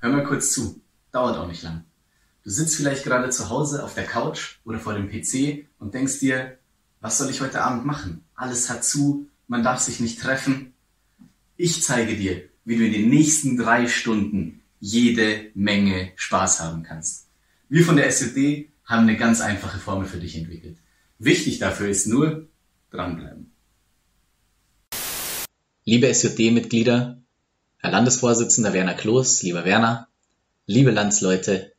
Hör mal kurz zu. Dauert auch nicht lang. Du sitzt vielleicht gerade zu Hause auf der Couch oder vor dem PC und denkst dir, was soll ich heute Abend machen? Alles hat zu, man darf sich nicht treffen. Ich zeige dir, wie du in den nächsten drei Stunden jede Menge Spaß haben kannst. Wir von der SUD haben eine ganz einfache Formel für dich entwickelt. Wichtig dafür ist nur dranbleiben. Liebe SUD-Mitglieder, Herr Landesvorsitzender Werner Kloß, lieber Werner, liebe Landsleute,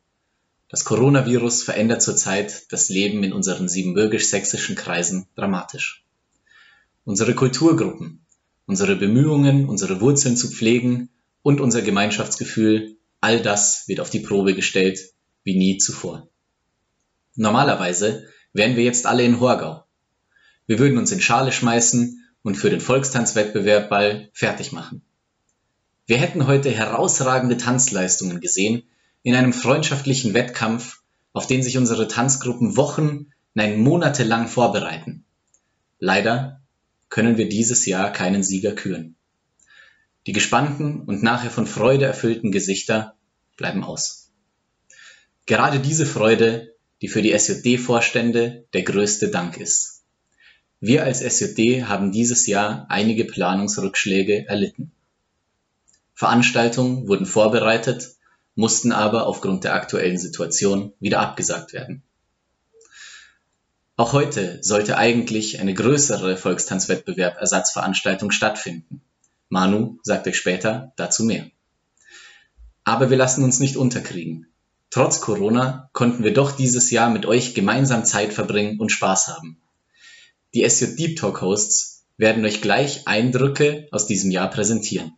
das Coronavirus verändert zurzeit das Leben in unseren siebenbürgisch-sächsischen Kreisen dramatisch. Unsere Kulturgruppen, unsere Bemühungen, unsere Wurzeln zu pflegen und unser Gemeinschaftsgefühl, all das wird auf die Probe gestellt wie nie zuvor. Normalerweise wären wir jetzt alle in Horgau. Wir würden uns in Schale schmeißen und für den Volkstanzwettbewerb Ball fertig machen. Wir hätten heute herausragende Tanzleistungen gesehen in einem freundschaftlichen Wettkampf, auf den sich unsere Tanzgruppen Wochen, nein Monate lang vorbereiten. Leider können wir dieses Jahr keinen Sieger küren. Die gespannten und nachher von Freude erfüllten Gesichter bleiben aus. Gerade diese Freude, die für die SJD-Vorstände der größte Dank ist. Wir als SJD haben dieses Jahr einige Planungsrückschläge erlitten. Veranstaltungen wurden vorbereitet, mussten aber aufgrund der aktuellen Situation wieder abgesagt werden. Auch heute sollte eigentlich eine größere Volkstanzwettbewerb Ersatzveranstaltung stattfinden. Manu sagt euch später dazu mehr. Aber wir lassen uns nicht unterkriegen. Trotz Corona konnten wir doch dieses Jahr mit euch gemeinsam Zeit verbringen und Spaß haben. Die SJ Deep Talk Hosts werden euch gleich Eindrücke aus diesem Jahr präsentieren.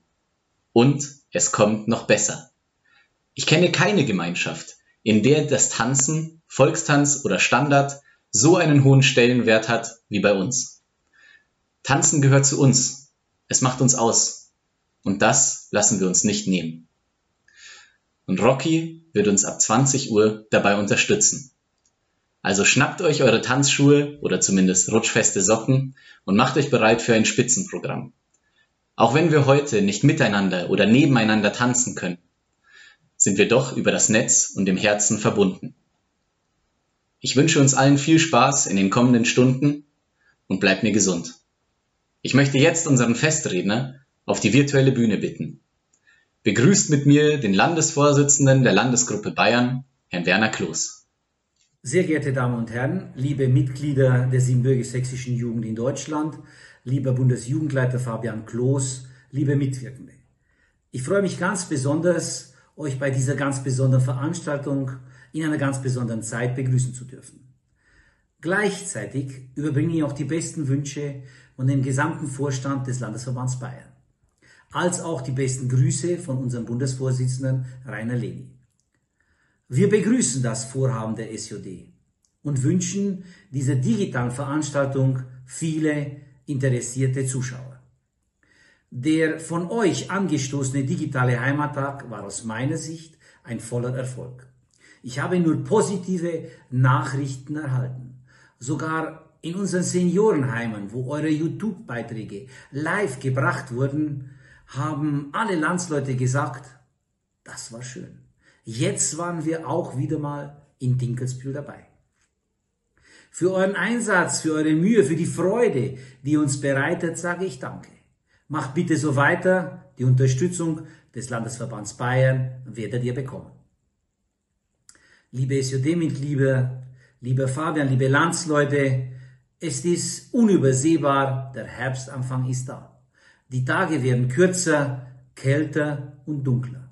Und es kommt noch besser. Ich kenne keine Gemeinschaft, in der das Tanzen, Volkstanz oder Standard so einen hohen Stellenwert hat wie bei uns. Tanzen gehört zu uns. Es macht uns aus. Und das lassen wir uns nicht nehmen. Und Rocky wird uns ab 20 Uhr dabei unterstützen. Also schnappt euch eure Tanzschuhe oder zumindest rutschfeste Socken und macht euch bereit für ein Spitzenprogramm. Auch wenn wir heute nicht miteinander oder nebeneinander tanzen können, sind wir doch über das Netz und im Herzen verbunden. Ich wünsche uns allen viel Spaß in den kommenden Stunden und bleibt mir gesund. Ich möchte jetzt unseren Festredner auf die virtuelle Bühne bitten. Begrüßt mit mir den Landesvorsitzenden der Landesgruppe Bayern, Herrn Werner Kloß. Sehr geehrte Damen und Herren, liebe Mitglieder der siebenbürgisch-sächsischen Jugend in Deutschland, lieber Bundesjugendleiter Fabian Kloß, liebe Mitwirkende. Ich freue mich ganz besonders, euch bei dieser ganz besonderen Veranstaltung in einer ganz besonderen Zeit begrüßen zu dürfen. Gleichzeitig überbringe ich auch die besten Wünsche von dem gesamten Vorstand des Landesverbands Bayern, als auch die besten Grüße von unserem Bundesvorsitzenden Rainer Leni. Wir begrüßen das Vorhaben der SJD und wünschen dieser digitalen Veranstaltung viele interessierte Zuschauer. Der von euch angestoßene digitale Heimattag war aus meiner Sicht ein voller Erfolg. Ich habe nur positive Nachrichten erhalten. Sogar in unseren Seniorenheimen, wo eure YouTube-Beiträge live gebracht wurden, haben alle Landsleute gesagt, das war schön. Jetzt waren wir auch wieder mal in Dinkelsbühl dabei. Für euren Einsatz, für eure Mühe, für die Freude, die uns bereitet, sage ich Danke. Macht bitte so weiter. Die Unterstützung des Landesverbands Bayern werdet ihr bekommen liebe SJD-Mitglieder, lieber Fabian, liebe Landsleute, es ist unübersehbar, der Herbstanfang ist da. Die Tage werden kürzer, kälter und dunkler.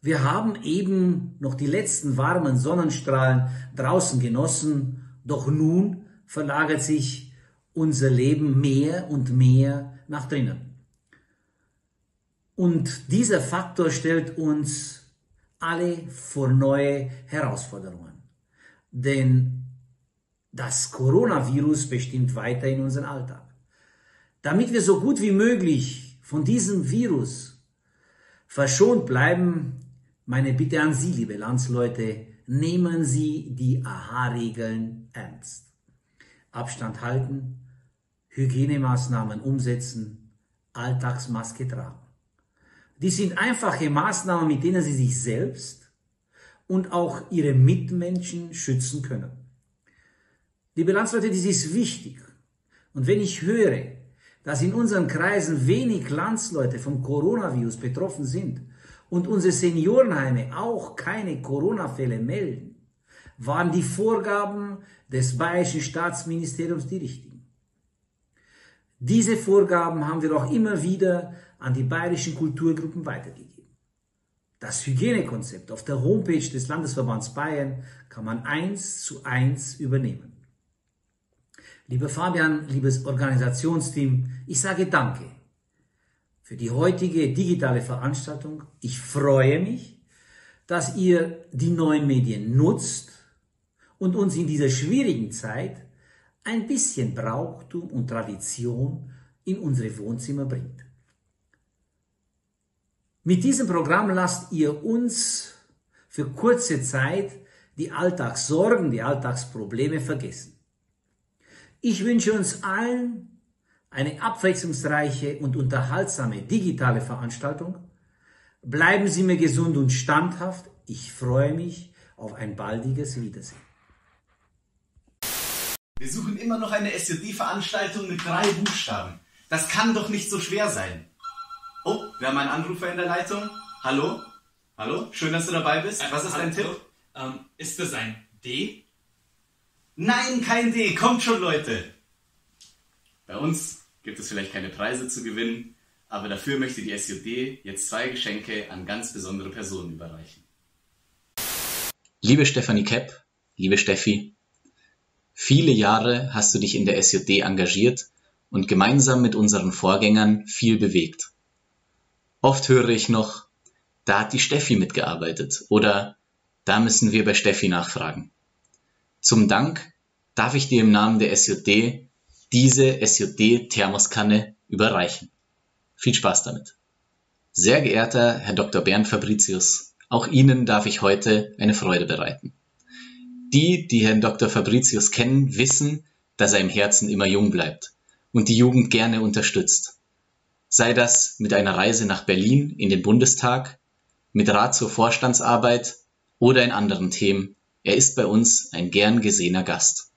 Wir haben eben noch die letzten warmen Sonnenstrahlen draußen genossen, doch nun verlagert sich unser Leben mehr und mehr nach drinnen. Und dieser Faktor stellt uns alle vor neue Herausforderungen. Denn das Coronavirus bestimmt weiter in unseren Alltag. Damit wir so gut wie möglich von diesem Virus verschont bleiben, meine Bitte an Sie, liebe Landsleute, nehmen Sie die AHA-Regeln ernst. Abstand halten, Hygienemaßnahmen umsetzen, Alltagsmaske tragen. Die sind einfache Maßnahmen, mit denen Sie sich selbst und auch Ihre Mitmenschen schützen können. Liebe Landsleute, das ist wichtig. Und wenn ich höre, dass in unseren Kreisen wenig Landsleute vom Coronavirus betroffen sind und unsere Seniorenheime auch keine Corona-Fälle melden, waren die Vorgaben des Bayerischen Staatsministeriums die richtigen. Diese Vorgaben haben wir auch immer wieder an die bayerischen Kulturgruppen weitergegeben. Das Hygienekonzept auf der Homepage des Landesverbands Bayern kann man eins zu eins übernehmen. Lieber Fabian, liebes Organisationsteam, ich sage Danke für die heutige digitale Veranstaltung. Ich freue mich, dass ihr die neuen Medien nutzt und uns in dieser schwierigen Zeit ein bisschen Brauchtum und Tradition in unsere Wohnzimmer bringt. Mit diesem Programm lasst ihr uns für kurze Zeit die Alltagssorgen, die Alltagsprobleme vergessen. Ich wünsche uns allen eine abwechslungsreiche und unterhaltsame digitale Veranstaltung. Bleiben Sie mir gesund und standhaft. Ich freue mich auf ein baldiges Wiedersehen. Wir suchen immer noch eine SJD-Veranstaltung mit drei Buchstaben. Das kann doch nicht so schwer sein. Oh, wir haben einen Anrufer in der Leitung. Hallo? Hallo? Schön, dass du dabei bist. Was ist dein Tipp? Ähm, ist das ein D? Nein, kein D. Kommt schon, Leute. Bei uns gibt es vielleicht keine Preise zu gewinnen, aber dafür möchte die SJD jetzt zwei Geschenke an ganz besondere Personen überreichen. Liebe Stefanie Kepp, liebe Steffi, viele Jahre hast du dich in der SJD engagiert und gemeinsam mit unseren Vorgängern viel bewegt. Oft höre ich noch, da hat die Steffi mitgearbeitet oder da müssen wir bei Steffi nachfragen. Zum Dank darf ich dir im Namen der SJD diese SJD-Thermoskanne überreichen. Viel Spaß damit. Sehr geehrter Herr Dr. Bernd Fabricius, auch Ihnen darf ich heute eine Freude bereiten. Die, die Herrn Dr. Fabricius kennen, wissen, dass er im Herzen immer jung bleibt und die Jugend gerne unterstützt sei das mit einer Reise nach Berlin in den Bundestag, mit Rat zur Vorstandsarbeit oder in anderen Themen. Er ist bei uns ein gern gesehener Gast.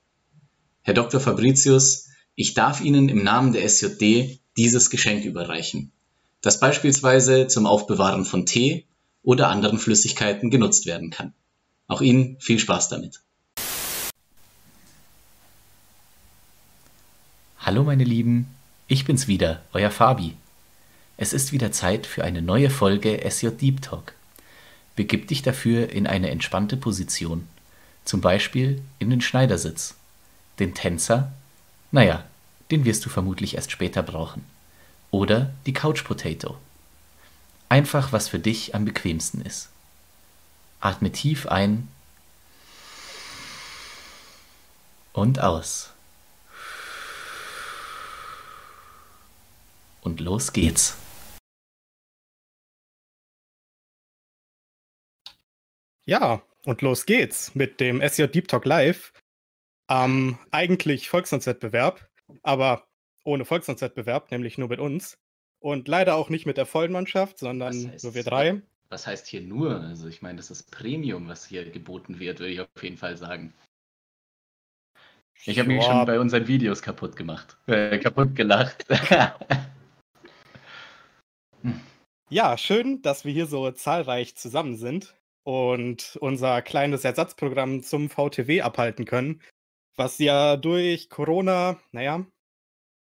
Herr Dr. Fabricius, ich darf Ihnen im Namen der SJD dieses Geschenk überreichen, das beispielsweise zum Aufbewahren von Tee oder anderen Flüssigkeiten genutzt werden kann. Auch Ihnen viel Spaß damit. Hallo meine Lieben, ich bin's wieder, euer Fabi. Es ist wieder Zeit für eine neue Folge SJ Deep Talk. Begib dich dafür in eine entspannte Position, zum Beispiel in den Schneidersitz. Den Tänzer? Naja, den wirst du vermutlich erst später brauchen. Oder die Couch Potato. Einfach, was für dich am bequemsten ist. Atme tief ein und aus. Und los geht's. Ja, und los geht's mit dem SJ Deep Talk Live. Ähm, eigentlich Volkstanzwettbewerb, aber ohne Volkstanzwettbewerb, nämlich nur mit uns. Und leider auch nicht mit der vollen Mannschaft, sondern heißt, nur wir drei. Was heißt hier nur? Also ich meine, das ist Premium, was hier geboten wird, würde ich auf jeden Fall sagen. Ich habe mich schon bei unseren Videos kaputt gemacht. Äh, kaputt gelacht. ja, schön, dass wir hier so zahlreich zusammen sind und unser kleines Ersatzprogramm zum VTW abhalten können, was ja durch Corona, naja,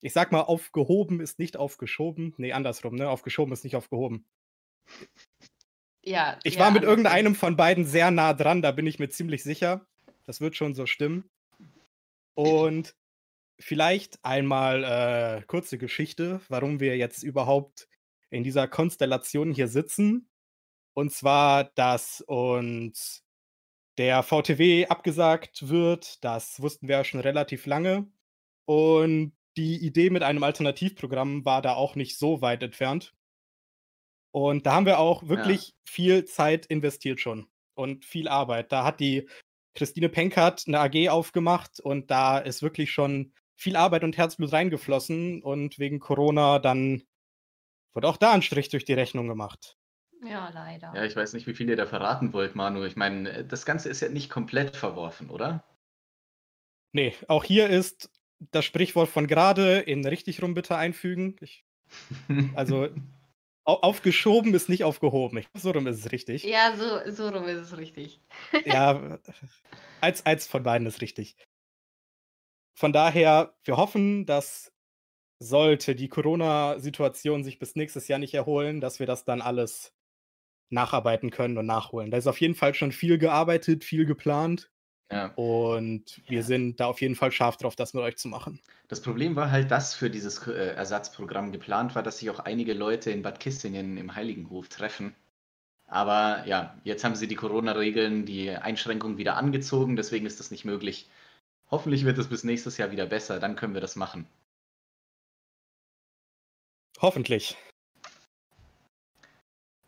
ich sag mal, aufgehoben ist nicht aufgeschoben. Nee, andersrum, ne? Aufgeschoben ist nicht aufgehoben. Ja. Ich war mit irgendeinem von beiden sehr nah dran, da bin ich mir ziemlich sicher. Das wird schon so stimmen. Und vielleicht einmal äh, kurze Geschichte, warum wir jetzt überhaupt in dieser Konstellation hier sitzen. Und zwar, dass uns der VTW abgesagt wird. Das wussten wir ja schon relativ lange. Und die Idee mit einem Alternativprogramm war da auch nicht so weit entfernt. Und da haben wir auch wirklich ja. viel Zeit investiert schon und viel Arbeit. Da hat die Christine Penkert eine AG aufgemacht und da ist wirklich schon viel Arbeit und Herzblut reingeflossen und wegen Corona dann Wurde auch da ein Strich durch die Rechnung gemacht. Ja, leider. Ja, ich weiß nicht, wie viel ihr da verraten wollt, Manu. Ich meine, das Ganze ist ja nicht komplett verworfen, oder? Nee, auch hier ist das Sprichwort von gerade in richtig rum bitte einfügen. Ich, also au- aufgeschoben ist nicht aufgehoben. Ich, so rum ist es richtig. Ja, so, so rum ist es richtig. Ja, eins, eins von beiden ist richtig. Von daher, wir hoffen, dass sollte die Corona-Situation sich bis nächstes Jahr nicht erholen, dass wir das dann alles nacharbeiten können und nachholen. Da ist auf jeden Fall schon viel gearbeitet, viel geplant ja. und wir Ja. sind da auf jeden Fall scharf drauf, das mit euch zu machen. Das Problem war halt, dass für dieses äh, Ersatzprogramm geplant war, dass sich auch einige Leute in Bad Kissingen im Heiligenhof treffen. Aber ja, jetzt haben sie die Corona-Regeln, die Einschränkungen wieder angezogen, deswegen ist das nicht möglich. Hoffentlich wird es bis nächstes Jahr wieder besser, dann können wir das machen. Hoffentlich.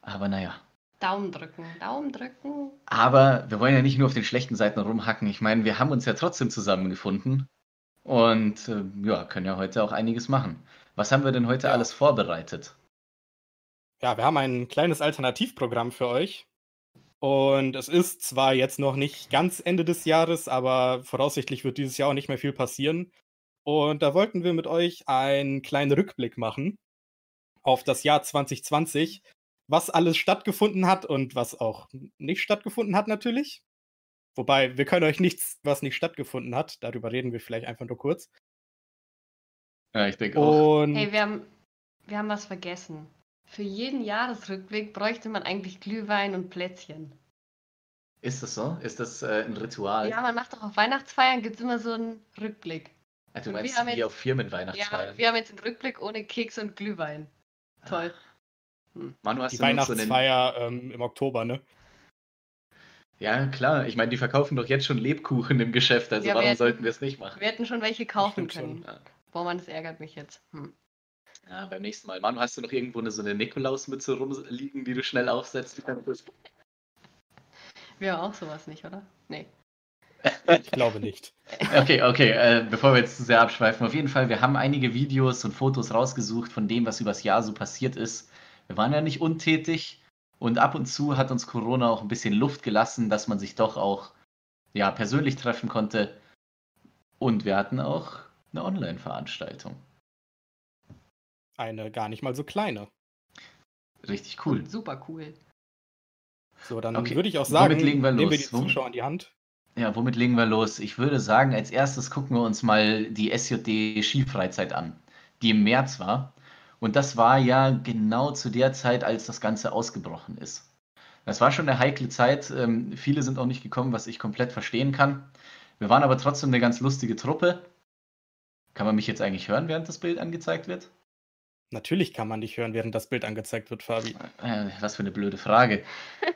Aber naja. Daumen drücken, Daumen drücken. Aber wir wollen ja nicht nur auf den schlechten Seiten rumhacken. Ich meine, wir haben uns ja trotzdem zusammengefunden und äh, ja, können ja heute auch einiges machen. Was haben wir denn heute Ja. alles vorbereitet? Ja, wir haben ein kleines Alternativprogramm für euch. Und es ist zwar jetzt noch nicht ganz Ende des Jahres, aber voraussichtlich wird dieses Jahr auch nicht mehr viel passieren. Und da wollten wir mit euch einen kleinen Rückblick machen auf das Jahr 2020, was alles stattgefunden hat und was auch nicht stattgefunden hat natürlich. Wobei, wir können euch nichts, was nicht stattgefunden hat. Darüber reden wir vielleicht einfach nur kurz. Ja, ich denke auch. Und Hey, wir haben, wir haben was vergessen. Für jeden Jahresrückblick bräuchte man eigentlich Glühwein und Plätzchen. Ist das so? Ist das äh, ein Ritual? Ja, man macht doch auf Weihnachtsfeiern gibt es immer so einen Rückblick. Ah, du und meinst wir haben wie jetzt- auf Firmenweihnachtsfeiern? Ja, wir haben jetzt einen Rückblick ohne Keks und Glühwein. Toll. Manu, hast die du noch so einen... Weihnachtsfeier ähm, im Oktober, ne? Ja, klar. Ich meine, die verkaufen doch jetzt schon Lebkuchen im Geschäft, also Ja, warum wir- sollten wir es nicht machen? Wir hätten schon welche kaufen Stimmt schon. können. Ja. Boah, Mann, das ärgert mich jetzt. Hm. Ja, beim nächsten Mal. Manu, hast du noch irgendwo eine, so eine Nikolausmütze rumliegen, die du schnell aufsetzt? Wir haben auch sowas nicht, oder? Nee. Ich glaube nicht. Okay, okay, äh, bevor wir jetzt zu sehr abschweifen, auf jeden Fall, wir haben einige Videos und Fotos rausgesucht von dem, was übers Jahr so passiert ist. Wir waren ja nicht untätig und ab und zu hat uns Corona auch ein bisschen Luft gelassen, dass man sich doch auch ja, persönlich treffen konnte. Und wir hatten auch eine Online-Veranstaltung. Eine gar nicht mal so kleine. Richtig cool. Super cool. So, dann Okay, würde ich auch sagen, legen wir nehmen wir die Zuschauer an die Hand. Ja, womit legen wir los? Ich würde sagen, als erstes gucken wir uns mal die SJD Skifreizeit an, die im März war. Und das war ja genau zu der Zeit, als das Ganze ausgebrochen ist. Das war schon eine heikle Zeit. Ähm, viele sind auch nicht gekommen, was ich komplett verstehen kann. Wir waren aber trotzdem eine ganz lustige Truppe. Kann man mich jetzt eigentlich hören, während das Bild angezeigt wird? Natürlich kann man dich hören, während das Bild angezeigt wird, Fabi. Äh, was für eine blöde Frage.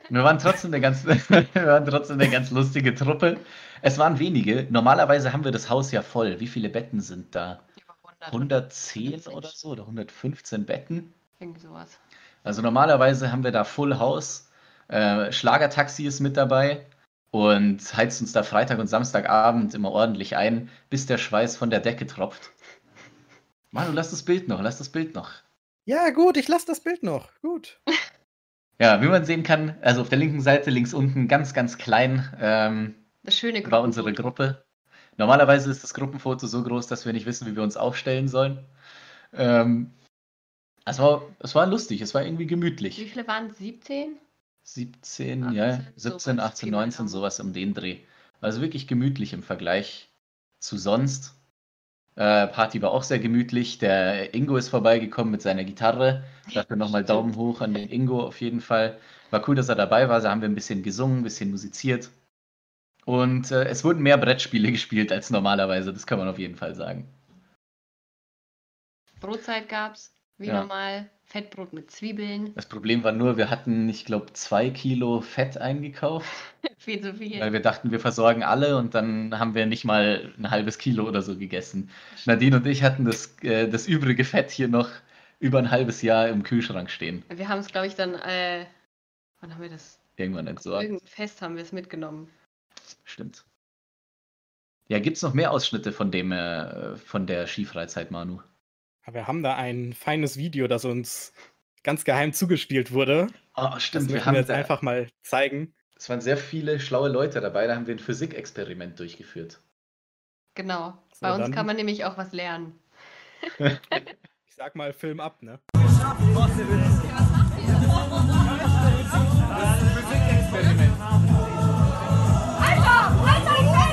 Wir waren trotzdem eine ganz, wir waren trotzdem eine ganz lustige Truppe. Es waren wenige. Normalerweise haben wir das Haus ja voll. Wie viele Betten sind da? Über 100. 110 150. oder so oder 115 Betten. Irgendwie sowas. Also normalerweise haben wir da Full House. Äh, Schlagertaxi ist mit dabei und heizt uns da Freitag und Samstagabend immer ordentlich ein, bis der Schweiß von der Decke tropft. Manu, lass das Bild noch, lass das Bild noch. Ja, gut, ich lasse das Bild noch. Gut. Ja, wie man sehen kann, also auf der linken Seite links unten ganz, ganz klein ähm, Das schöne war unsere. Gruppe. Normalerweise ist das Gruppenfoto so groß, dass wir nicht wissen, wie wir uns aufstellen sollen. Ähm, es, war, es war lustig, es war irgendwie Wie gemütlich. viele waren es? 17? 17, 18, ja, sowas, 17, 18, Pi mal 19, Daumen. sowas um den Dreh. Also wirklich gemütlich im Vergleich zu sonst. Äh, Party war auch sehr gemütlich. Der Ingo ist vorbeigekommen mit seiner Gitarre. Dafür nochmal. Daumen hoch an den Ingo auf jeden Fall. War cool, dass er dabei war. Da haben wir ein bisschen gesungen, ein bisschen musiziert. Und äh, es wurden mehr Brettspiele gespielt als normalerweise, das kann man auf jeden Fall sagen. Brotzeit gab's, wie Ja. normal. Fettbrot mit Zwiebeln. Das Problem war nur, wir hatten, ich glaube, zwei Kilo Fett eingekauft, Viel zu viel. weil wir dachten, wir versorgen alle und dann haben wir nicht mal ein halbes Kilo oder so gegessen. Nadine und ich hatten das, äh, das übrige Fett hier noch über ein halbes Jahr im Kühlschrank stehen. Wir haben es, glaube ich, dann, äh, wann haben wir das? Irgendwann entsorgt. irgendein Fest haben wir es mitgenommen. Stimmt. Ja, gibt es noch mehr Ausschnitte von dem, äh, von der Skifreizeit, Manu? Aber wir haben da ein feines Video, das uns ganz geheim zugespielt wurde. Oh, Das stimmt. Wir möchten haben wir jetzt da, einfach mal zeigen. es waren sehr viele schlaue Leute dabei. Da haben wir ein Physikexperiment durchgeführt. Genau. So, Bei uns dann- kann man nämlich auch was lernen. Ich sag mal, Film ab, ne? du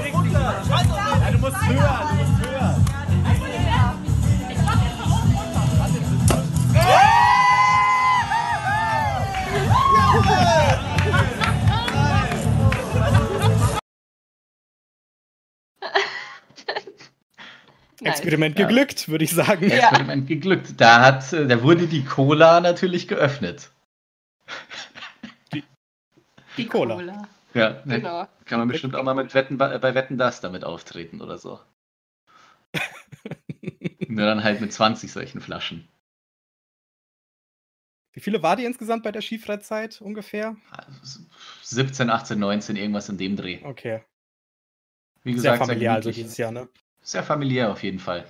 musst höher, du musst höher. Nice. Experiment Ja. geglückt, würde ich sagen. Ja. Experiment geglückt. Da, hat, äh, da wurde die Cola natürlich geöffnet. Die Cola. Ja, da Genau. kann man bestimmt auch mal mit Wetten, bei Wetten das damit auftreten oder so. Nur dann halt mit 20 solchen Flaschen. Wie viele war die insgesamt bei der Skifreizeit ungefähr? 17, 18, 19, irgendwas in dem Dreh. Okay. Wie Sehr gesagt, familiär also dieses Jahr, ne? Sehr familiär auf jeden Fall.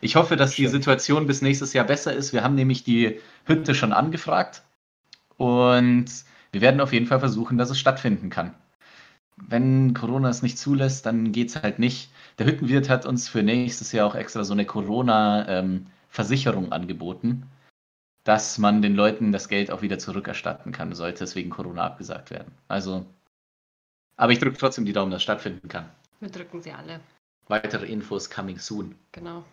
Ich hoffe, dass die Schön. Situation bis nächstes Jahr besser ist. Wir haben nämlich die Hütte schon angefragt und wir werden auf jeden Fall versuchen, dass es stattfinden kann. Wenn Corona es nicht zulässt, dann geht es halt nicht. Der Hüttenwirt hat uns für nächstes Jahr auch extra so eine Corona-Versicherung angeboten, dass man den Leuten das Geld auch wieder zurückerstatten kann, sollte es wegen Corona abgesagt werden. Also, aber ich drücke trotzdem die Daumen, dass es stattfinden kann. Wir drücken sie alle. Weitere Infos coming soon. Genau.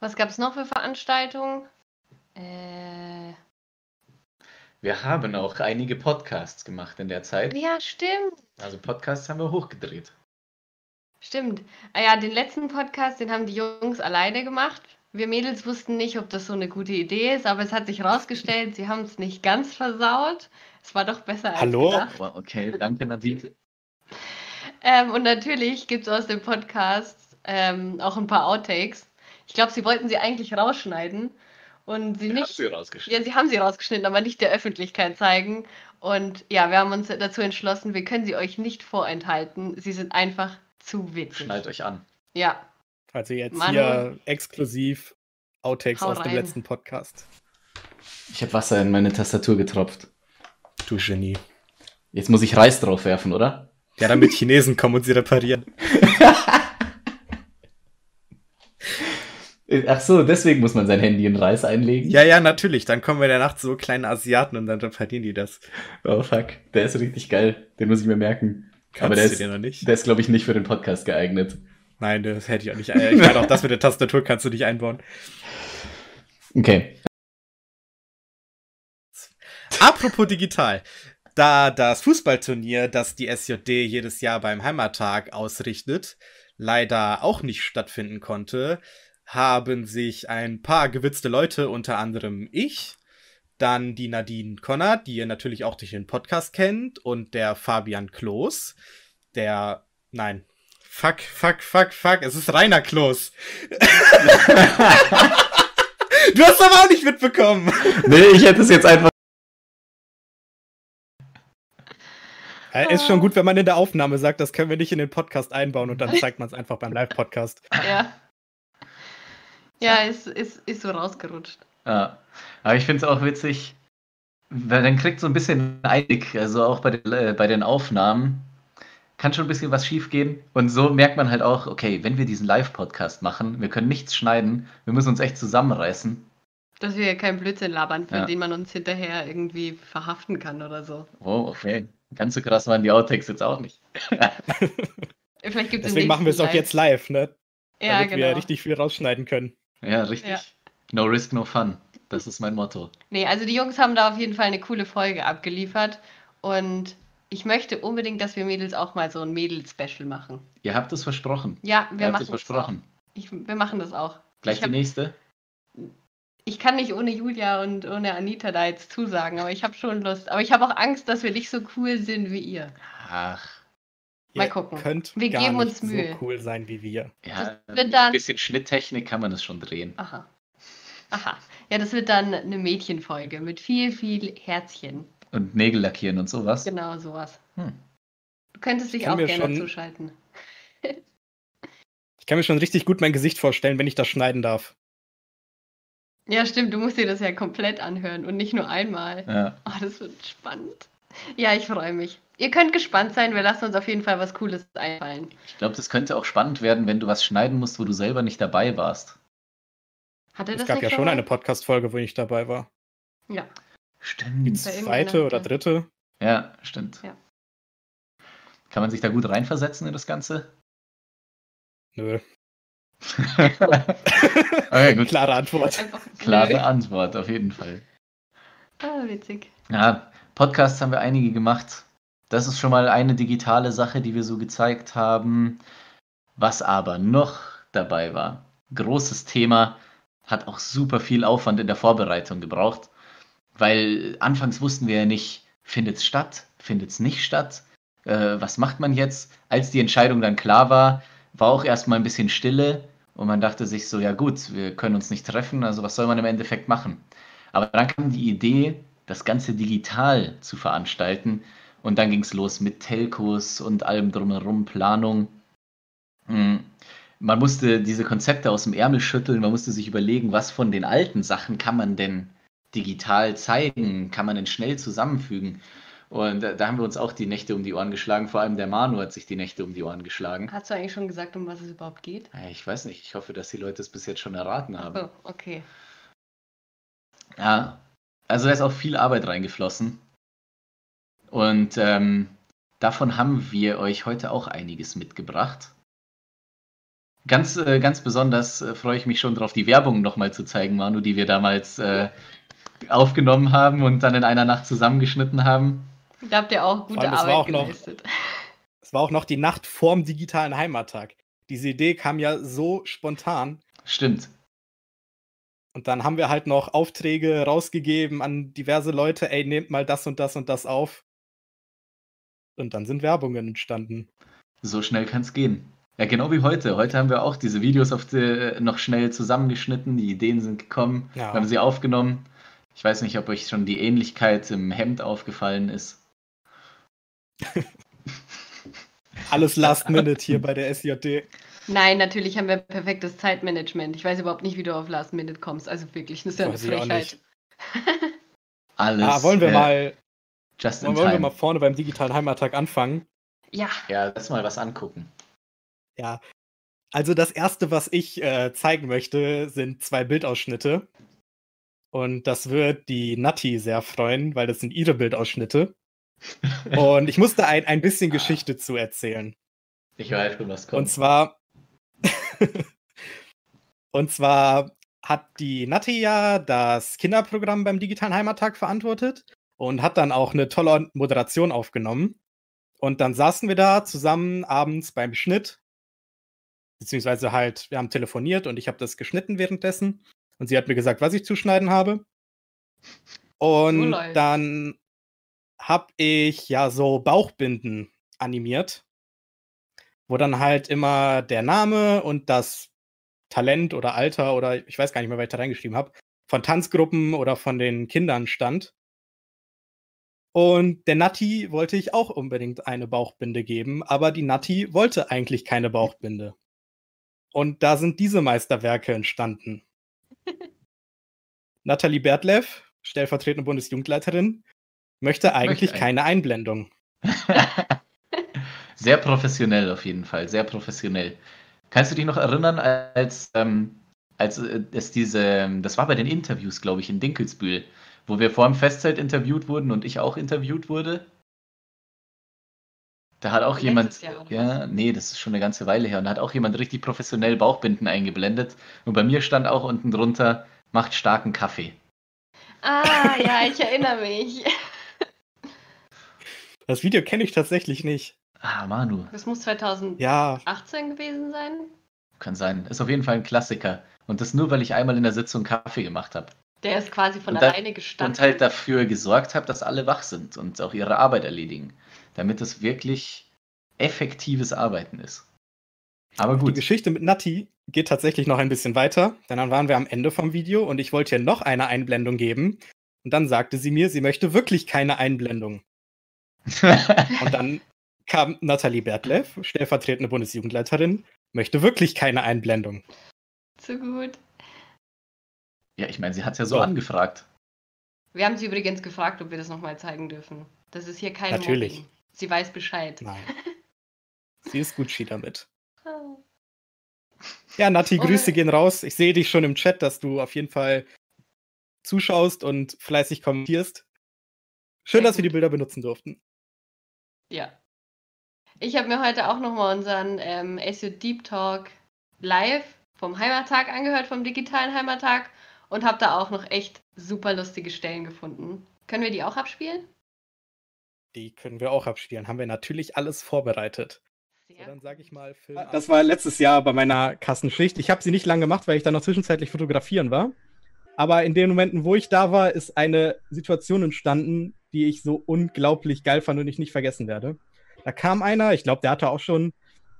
Was gab es noch für Veranstaltungen? Äh, Wir haben auch einige Podcasts gemacht in der Zeit. ja, stimmt. Also Podcasts haben wir hochgedreht. Stimmt. Ah ja, den letzten Podcast, den haben die Jungs alleine gemacht. Wir Mädels wussten nicht, ob das so eine gute Idee ist, aber es hat sich rausgestellt, sie haben es nicht ganz versaut. Es war doch besser als Hallo? gedacht. Okay, danke Nadine. Ähm, und natürlich gibt es aus dem Podcast ähm, auch ein paar Outtakes. Ich glaube, sie wollten sie eigentlich rausschneiden und sie nicht. sie rausgeschnitten. Ja, sie haben sie rausgeschnitten, aber nicht der Öffentlichkeit zeigen. Und ja, wir haben uns dazu entschlossen, wir können sie euch nicht vorenthalten. Sie sind einfach zu witzig. Schnallt euch an. Ja, Also jetzt Manu. hier exklusiv Outtakes Hau aus dem rein. letzten Podcast. Ich habe Wasser in meine Tastatur getropft. Du Genie. Jetzt muss ich Reis drauf werfen, oder? Ja, damit Chinesen kommen und sie reparieren. Ach so, deswegen muss man sein Handy in Reis einlegen. Ja, ja, natürlich. Dann kommen wir in der Nacht so kleine Asiaten und dann reparieren die das. Oh fuck, der ist richtig geil. Den muss ich mir merken. Kannst Aber der ist, noch nicht? der ist glaube ich, nicht für den Podcast geeignet. Nein, das hätte ich auch nicht. äh, Ich meine, auch das mit der Tastatur kannst du nicht einbauen. Okay. Apropos digital. Da das Fußballturnier, das die SJD jedes Jahr beim Heimattag ausrichtet, leider auch nicht stattfinden konnte, haben sich ein paar gewitzte Leute, unter anderem ich, dann die Nadine Conner, die ihr natürlich auch durch den Podcast kennt, und der Fabian Kloß, der, nein, fuck, fuck, fuck, fuck, es ist Rainer Kloß. du hast aber auch nicht mitbekommen. Nee, ich hätte es jetzt einfach. Äh, Ist schon gut, wenn man in der Aufnahme sagt, das können wir nicht in den Podcast einbauen und dann zeigt man es einfach beim Live-Podcast. ja. Ja, ist, ist, ist so rausgerutscht. Ja. Aber ich finde es auch witzig, weil dann kriegt so ein bisschen Einblick, also auch bei den, äh, bei den Aufnahmen, kann schon ein bisschen was schief gehen. Und so merkt man halt auch, okay, wenn wir diesen Live-Podcast machen, wir können nichts schneiden, wir müssen uns echt zusammenreißen. Dass wir keinen Blödsinn labern, für Ja. den man uns hinterher irgendwie verhaften kann oder so. Oh, okay. Ganz so krass waren die Outtakes jetzt auch nicht. Vielleicht gibt es Deswegen machen wir es auch jetzt live, ne? Ja, Damit wir genau. richtig viel rausschneiden können. Ja, richtig. Ja. No risk, no fun. Das ist mein Motto. Nee, also die Jungs haben da auf jeden Fall eine coole Folge abgeliefert. Und ich möchte unbedingt, dass wir Mädels auch mal so ein Mädels-Special machen. Ihr habt es versprochen. Ja, Ihr wir habt machen es das versprochen. Auch. Ich, wir machen das auch. Gleich Ich die hab- nächste. Ich kann nicht ohne Julia und ohne Anita da jetzt zusagen, aber ich habe schon Lust. Aber ich habe auch Angst, dass wir nicht so cool sind wie ihr. Ach, Mal Ihr gucken. Könnt Wir gar geben nicht uns Mühe. so cool sein wie wir. ja, Das wird ein dann- bisschen Schnitttechnik kann man es schon drehen. Aha. Aha. Ja, das wird dann eine Mädchenfolge mit viel, viel Herzchen. Und Nägel lackieren und sowas. Genau sowas. Hm. Du könntest dich auch gerne schon- zuschalten. Ich kann mir schon richtig gut mein Gesicht vorstellen, wenn ich das schneiden darf. Ja, stimmt, du musst dir das ja komplett anhören und nicht nur einmal. Ja. Oh, das wird spannend. Ja, ich freue mich. Ihr könnt gespannt sein, wir lassen uns auf jeden Fall was Cooles einfallen. Ich glaube, das könnte auch spannend werden, wenn du was schneiden musst, wo du selber nicht dabei warst. Hat er Es das gab nicht ja schon mal? eine Podcast-Folge, wo ich dabei war. Ja. Stimmt. Die zweite oder dritte. Ja, stimmt. Ja. Kann man sich da gut reinversetzen in das Ganze? Nö. okay, gut. Klare Antwort. Klare. Antwort, auf jeden Fall. Ah, witzig. Ja, Podcasts haben wir einige gemacht. Das ist schon mal eine digitale Sache, die wir so gezeigt haben. Was aber noch dabei war, großes Thema, hat auch super viel Aufwand in der Vorbereitung gebraucht, weil anfangs wussten wir ja nicht, findet es statt, findet es nicht statt, äh, was macht man jetzt? Als die Entscheidung dann klar war, war auch erstmal ein bisschen Stille und man dachte sich so, ja gut, wir können uns nicht treffen, also was soll man im Endeffekt machen? Aber dann kam die Idee, das Ganze digital zu veranstalten. Und dann ging es los mit Telcos und allem drumherum, Planung. Hm. Man musste diese Konzepte aus dem Ärmel schütteln, man musste sich überlegen, was von den alten Sachen kann man denn digital zeigen, kann man denn schnell zusammenfügen. Und da, da haben wir uns auch die Nächte um die Ohren geschlagen, vor allem der Manu hat sich die Nächte um die Ohren geschlagen. Hast du eigentlich schon gesagt, um was es überhaupt geht? Ich weiß nicht, ich hoffe, dass die Leute es bis jetzt schon erraten haben. Oh, okay. Ja, also da ist auch viel Arbeit reingeflossen. Und ähm, davon haben wir euch heute auch einiges mitgebracht. Ganz, äh, ganz besonders äh, freue ich mich schon darauf, die Werbung nochmal zu zeigen, Manu, die wir damals äh, aufgenommen haben und dann in einer Nacht zusammengeschnitten haben. Da habt ihr auch gute allem, es war Arbeit auch noch- geleistet. Es war auch noch die Nacht vorm digitalen Heimattag. Diese Idee kam ja so spontan. Stimmt. Und dann haben wir halt noch Aufträge rausgegeben an diverse Leute, ey, nehmt mal das und das und das auf. Und dann sind Werbungen entstanden. So schnell kann es gehen. Ja, genau wie heute. Heute haben wir auch diese Videos auf die, noch schnell zusammengeschnitten. Die Ideen sind gekommen. Ja. Wir haben sie aufgenommen. Ich weiß nicht, ob euch schon die Ähnlichkeit im Hemd aufgefallen ist. Alles Last Minute hier bei der SJD. Nein, natürlich haben wir perfektes Zeitmanagement. Ich weiß überhaupt nicht, wie du auf Last Minute kommst. Also wirklich, das ist ja eine Frechheit. Alles. Ah, wollen wir äh, mal, Just in wollen wir mal vorne beim digitalen Heimattag anfangen? Ja, Ja, lass mal was angucken. Ja. Also das erste, was ich äh, zeigen möchte, sind zwei Bildausschnitte. Und das wird die Natti sehr freuen, weil das sind ihre Bildausschnitte. Und ich musste ein, ein bisschen Geschichte zu erzählen. Ich weiß schon, was kommt. Und zwar, und zwar hat die Natti ja das Kinderprogramm beim digitalen Heimattag verantwortet und hat dann auch eine tolle Moderation aufgenommen. Und dann saßen wir da zusammen abends beim Schnitt, beziehungsweise halt, wir haben telefoniert und ich habe das geschnitten währenddessen. Und sie hat mir gesagt, was ich zu schneiden habe. Und läuft's. dann habe ich ja so Bauchbinden animiert wo dann halt immer der Name und das Talent oder Alter oder ich weiß gar nicht mehr, was ich da reingeschrieben habe, von Tanzgruppen oder von den Kindern stand. Und der Natti wollte ich auch unbedingt eine Bauchbinde geben, aber die Natti wollte eigentlich keine Bauchbinde. Und da sind diese Meisterwerke entstanden. Nathalie Bertlev, stellvertretende Bundesjugendleiterin, möchte eigentlich Möchte keine Einblendung. Sehr professionell auf jeden Fall, sehr professionell. Kannst du dich noch erinnern, als, ähm, als äh, es diese, das war bei den Interviews, glaube ich, in Dinkelsbühl, wo wir vor dem Festzelt interviewt wurden und ich auch interviewt wurde? Da hat auch Letztes jemand, Jahr ja, nee, das ist schon eine ganze Weile her, und da hat auch jemand richtig professionell Bauchbinden eingeblendet. Und bei mir stand auch unten drunter, macht starken Kaffee. Ah, ja, ich erinnere mich. Das Video kenne ich tatsächlich nicht. Ah, Manu, Das muss 2018 Ja, gewesen sein. kann sein. Ist auf jeden Fall ein Klassiker. Und das nur, weil ich einmal in der Sitzung Kaffee gemacht habe. Der ist quasi von Und da- alleine gestanden. und halt dafür gesorgt habe, dass alle wach sind und auch ihre Arbeit erledigen, damit es wirklich effektives Arbeiten ist. Aber Die gut, Geschichte mit Natti geht tatsächlich noch ein bisschen weiter, denn dann waren wir am Ende vom Video und ich wollte ihr noch eine Einblendung geben. Und dann sagte sie mir, sie möchte wirklich keine Einblendung. Und dann kam Nathalie Bertlev, stellvertretende Bundesjugendleiterin, möchte wirklich keine Einblendung. Zu gut. Ja, ich meine, sie hat es ja so So. angefragt. Wir haben sie übrigens gefragt, ob wir das nochmal zeigen dürfen. Das ist hier kein Natürlich. Mobbing. Sie weiß Bescheid. Nein. Sie ist Gucci damit. Ah. Ja, Nati, Und- Grüße gehen raus. Ich sehe dich schon im Chat, dass du auf jeden Fall zuschaust und fleißig kommentierst. Schön, dass wir die. Bilder benutzen durften. Ja. Ich habe mir heute auch nochmal unseren ähm, SU Deep Talk live vom Heimattag angehört, vom digitalen Heimattag und habe da auch noch echt super lustige Stellen gefunden. Können wir die auch abspielen? Die können wir auch abspielen. Haben wir natürlich alles vorbereitet. So, dann sage ich mal Film. Ah, Das war letztes Jahr bei meiner Kassenschicht. Ich habe sie nicht lange gemacht, weil ich dann noch zwischenzeitlich fotografieren war. Aber in den Momenten, wo ich da war, ist eine Situation entstanden, die ich so unglaublich geil fand und ich nicht vergessen werde. Da kam einer, ich glaube, der hatte auch schon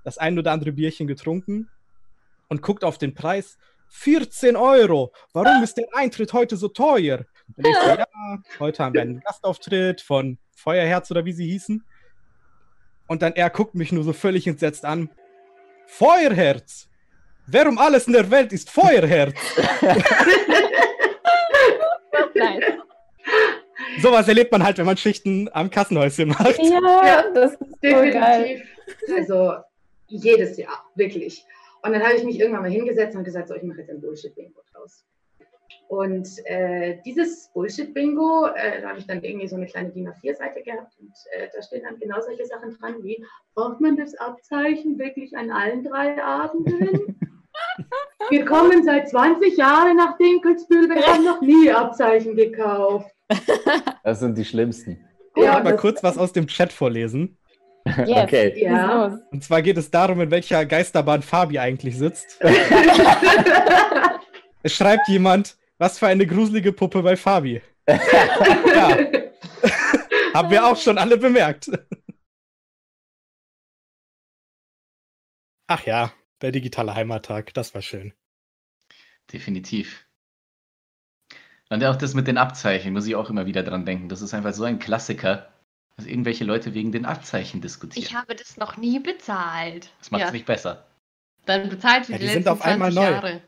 das ein oder andere Bierchen getrunken und guckt auf den Preis. 14 Euro. Warum ist der Eintritt heute so teuer? Und ich so, ja, heute haben wir einen Gastauftritt von Feuerherz oder wie sie hießen. Und dann er guckt mich nur so völlig entsetzt an. Feuerherz! Wer um alles in der Welt ist Feuerherz? Sowas erlebt man halt, wenn man Schichten am Kassenhäuschen macht. Ja, Ja, das ist so geil. Definitiv. Also jedes Jahr, wirklich. Und dann habe ich mich irgendwann mal hingesetzt und gesagt, so, ich mache jetzt ein Bullshit-Bingo draus. Und äh, dieses Bullshit-Bingo, äh, da habe ich dann irgendwie so eine kleine DIN A4-Seite gehabt und äh, da stehen dann genau solche Sachen dran wie, braucht man das Abzeichen wirklich an allen drei Abenden? Wir kommen seit 20 Jahren nach Dinkelsbühl, wir haben noch nie Abzeichen gekauft. Das sind die schlimmsten. Ich Ja, mal kurz was aus dem Chat vorlesen. Yes. Okay. Ja. Und zwar geht es darum, in welcher Geisterbahn Fabi eigentlich sitzt. Es schreibt jemand, was für eine gruselige Puppe bei Fabi. ja, haben wir auch schon alle bemerkt. Ach ja, der digitale Heimattag, das war schön. Definitiv. Und auch das mit den Abzeichen, muss ich auch immer wieder dran denken. Das ist einfach so ein Klassiker, dass irgendwelche Leute wegen den Abzeichen diskutieren. Ich habe das noch nie bezahlt. das macht es ja, nicht besser. dann bezahlt für Ja, die, die sind letzten auf einmal 20 neu. Jahre.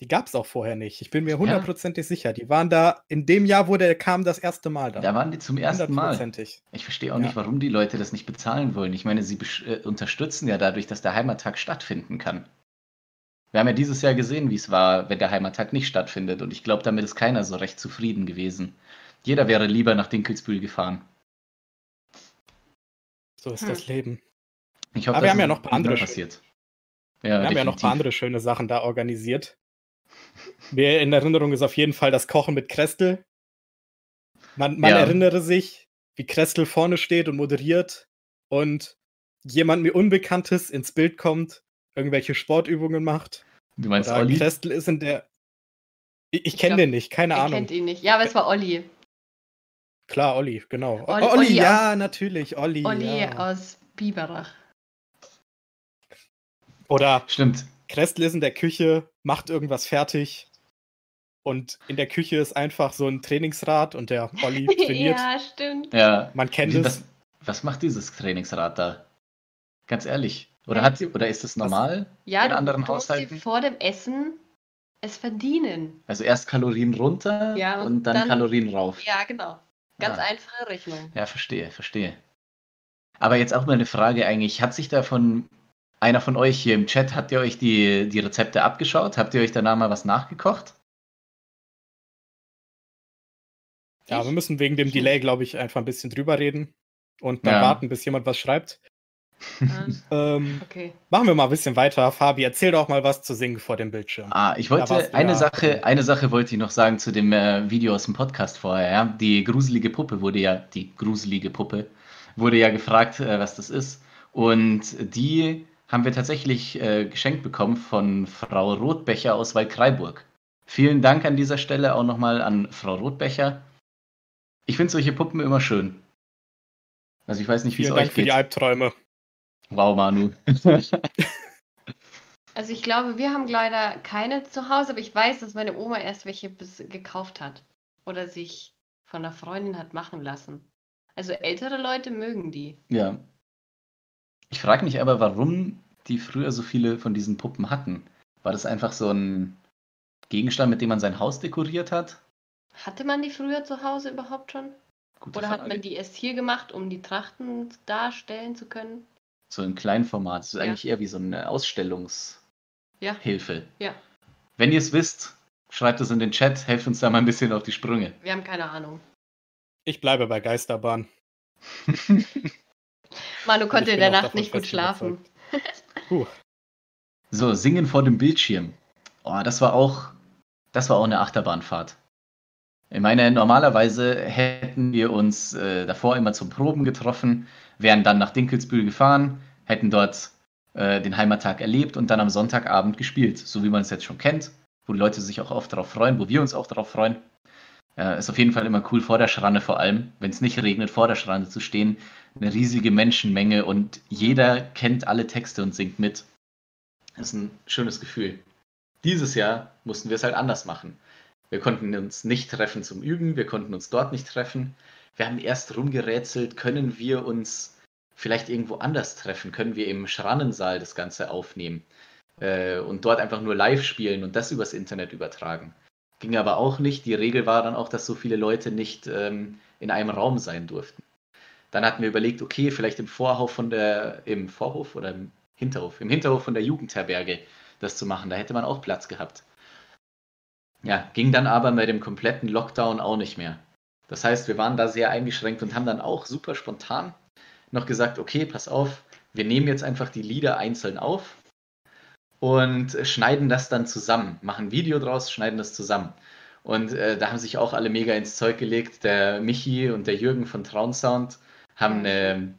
Die gab es auch vorher nicht. Ich bin mir hundertprozentig sicher. Die waren da in dem Jahr, wo der kam, das erste Mal da. Da waren die zum ersten Mal. Hundertprozentig. Ich verstehe auch Ja. nicht, warum die Leute das nicht bezahlen wollen. Ich meine, sie äh, unterstützen ja dadurch, dass der Heimattag stattfinden kann. Wir haben ja dieses Jahr gesehen, wie es war, wenn der Heimattag nicht stattfindet. Und ich glaube, damit ist keiner so recht zufrieden gewesen. Jeder wäre lieber nach Dinkelsbühl gefahren. So ist Hm. das Leben. Ich hoffe, Aber wir haben ja noch ein paar andere- passiert. Wir haben ja noch ein definitiv. paar andere schöne Sachen da organisiert. Mir in Erinnerung ist auf jeden Fall das Kochen mit Krestel. Man, man Ja. erinnere sich, wie Krestel vorne steht und moderiert und jemand mir Unbekanntes ins Bild kommt, irgendwelche Sportübungen macht. Du meinst Oder Olli? Krestel ist in der. Ich, ich Ich kenne den nicht, keine Ahnung. kennt ihn nicht. Ja, aber es war Olli. Klar, Olli, genau. Olli- Olli, Olli ja, natürlich, Olli. Olli ja. aus Biberach. Oder Stimmt. Krestel ist in der Küche, macht irgendwas fertig. Und in der Küche ist einfach so ein Trainingsrad und der Olli trainiert. ja, stimmt. Ja. Man kennt Wie- es. Was, was macht dieses Trainingsrad da? Ganz ehrlich. Oder, Ja. hat, sie- oder ist es normal Ja, in du, anderen du musst dir Haushalten? vor dem Essen es verdienen. Also erst Kalorien runter Ja, und und dann, dann- Kalorien rauf. Ja, genau. Ganz Ah. einfache Rechnung. Ja, verstehe, verstehe. Aber jetzt auch mal eine Frage eigentlich. Hat sich da von einer von euch hier im Chat, habt ihr euch die, die Rezepte abgeschaut? Habt ihr euch danach mal was nachgekocht? Ja, Ich? wir müssen wegen dem Delay, glaube ich, einfach ein bisschen drüber reden und dann Ja. warten, bis jemand was schreibt. Ähm, okay. machen wir mal ein bisschen weiter. Fabi, erzähl doch mal was zu singen vor dem Bildschirm. Ah, ich wollte eine ja- Sache, eine Sache wollte ich noch sagen zu dem äh, Video aus dem Podcast vorher. Ja? Die gruselige Puppe wurde ja, die gruselige Puppe wurde ja gefragt, äh, was das ist. Und die haben wir tatsächlich äh, geschenkt bekommen von Frau Rotbecher aus Waldkraiburg. Vielen Dank an dieser Stelle auch nochmal an Frau Rotbecher. Ich finde solche Puppen immer schön. Also ich weiß nicht, wie es Vielen Dank euch für die geht. Albträume. Wow, Manu. Also ich glaube, wir haben leider keine zu Hause, aber ich weiß, dass meine Oma erst welche bis- gekauft hat. Oder sich von einer Freundin hat machen lassen. Also ältere Leute mögen die. Ja. Ich frage mich aber, warum die früher so viele von diesen Puppen hatten. War das einfach so ein Gegenstand, mit dem man sein Haus dekoriert hat? Hatte man die früher zu Hause überhaupt schon? Gute Oder hat Frage. man die erst hier gemacht, um die Trachten darstellen zu können? So im Kleinformat. Das ist Ja. eigentlich eher wie so eine Ausstellungshilfe. Ja, ja. Wenn ihr es wisst, schreibt es in den Chat, helft uns da mal ein bisschen auf die Sprünge. Wir haben keine Ahnung. Ich bleibe bei Geisterbahn. Manu konnte in der Nacht nicht gut schlafen. So, singen vor dem Bildschirm. Oh, das war auch, das war auch eine Achterbahnfahrt. Ich meine, normalerweise hätten wir uns äh, davor immer zum Proben getroffen, wären dann nach Dinkelsbühl gefahren, hätten dort äh, den Heimattag erlebt und dann am Sonntagabend gespielt, so wie man es jetzt schon kennt, wo die Leute sich auch oft darauf freuen, wo wir uns auch darauf freuen. Äh, ist auf jeden Fall immer cool vor der Schranne vor allem, wenn es nicht regnet, vor der Schranne zu stehen. Eine riesige Menschenmenge und jeder kennt alle Texte und singt mit. Das ist ein schönes Gefühl. Dieses Jahr mussten wir es halt anders machen. Wir konnten uns nicht treffen zum Üben, wir konnten uns dort nicht treffen. Wir haben erst rumgerätselt, können wir uns vielleicht irgendwo anders treffen? Können wir im Schrannensaal das Ganze aufnehmen äh, und dort einfach nur live spielen und das übers Internet übertragen? Ging aber auch nicht. Die Regel war dann auch, dass so viele Leute nicht ähm, in einem Raum sein durften. Dann hatten wir überlegt, okay, vielleicht im Vorhof von der, im Vorhof oder im Hinterhof, im Hinterhof von der Jugendherberge das zu machen. Da hätte man auch Platz gehabt. Ja, ging dann aber mit dem kompletten Lockdown auch nicht mehr. Das heißt, wir waren da sehr eingeschränkt und haben dann auch super spontan noch gesagt, okay, pass auf, wir nehmen jetzt einfach die Lieder einzeln auf und schneiden das dann zusammen, machen ein Video draus, schneiden das zusammen. Und äh, da haben sich auch alle mega ins Zeug gelegt. Der Michi und der Jürgen von Traunsound haben eine,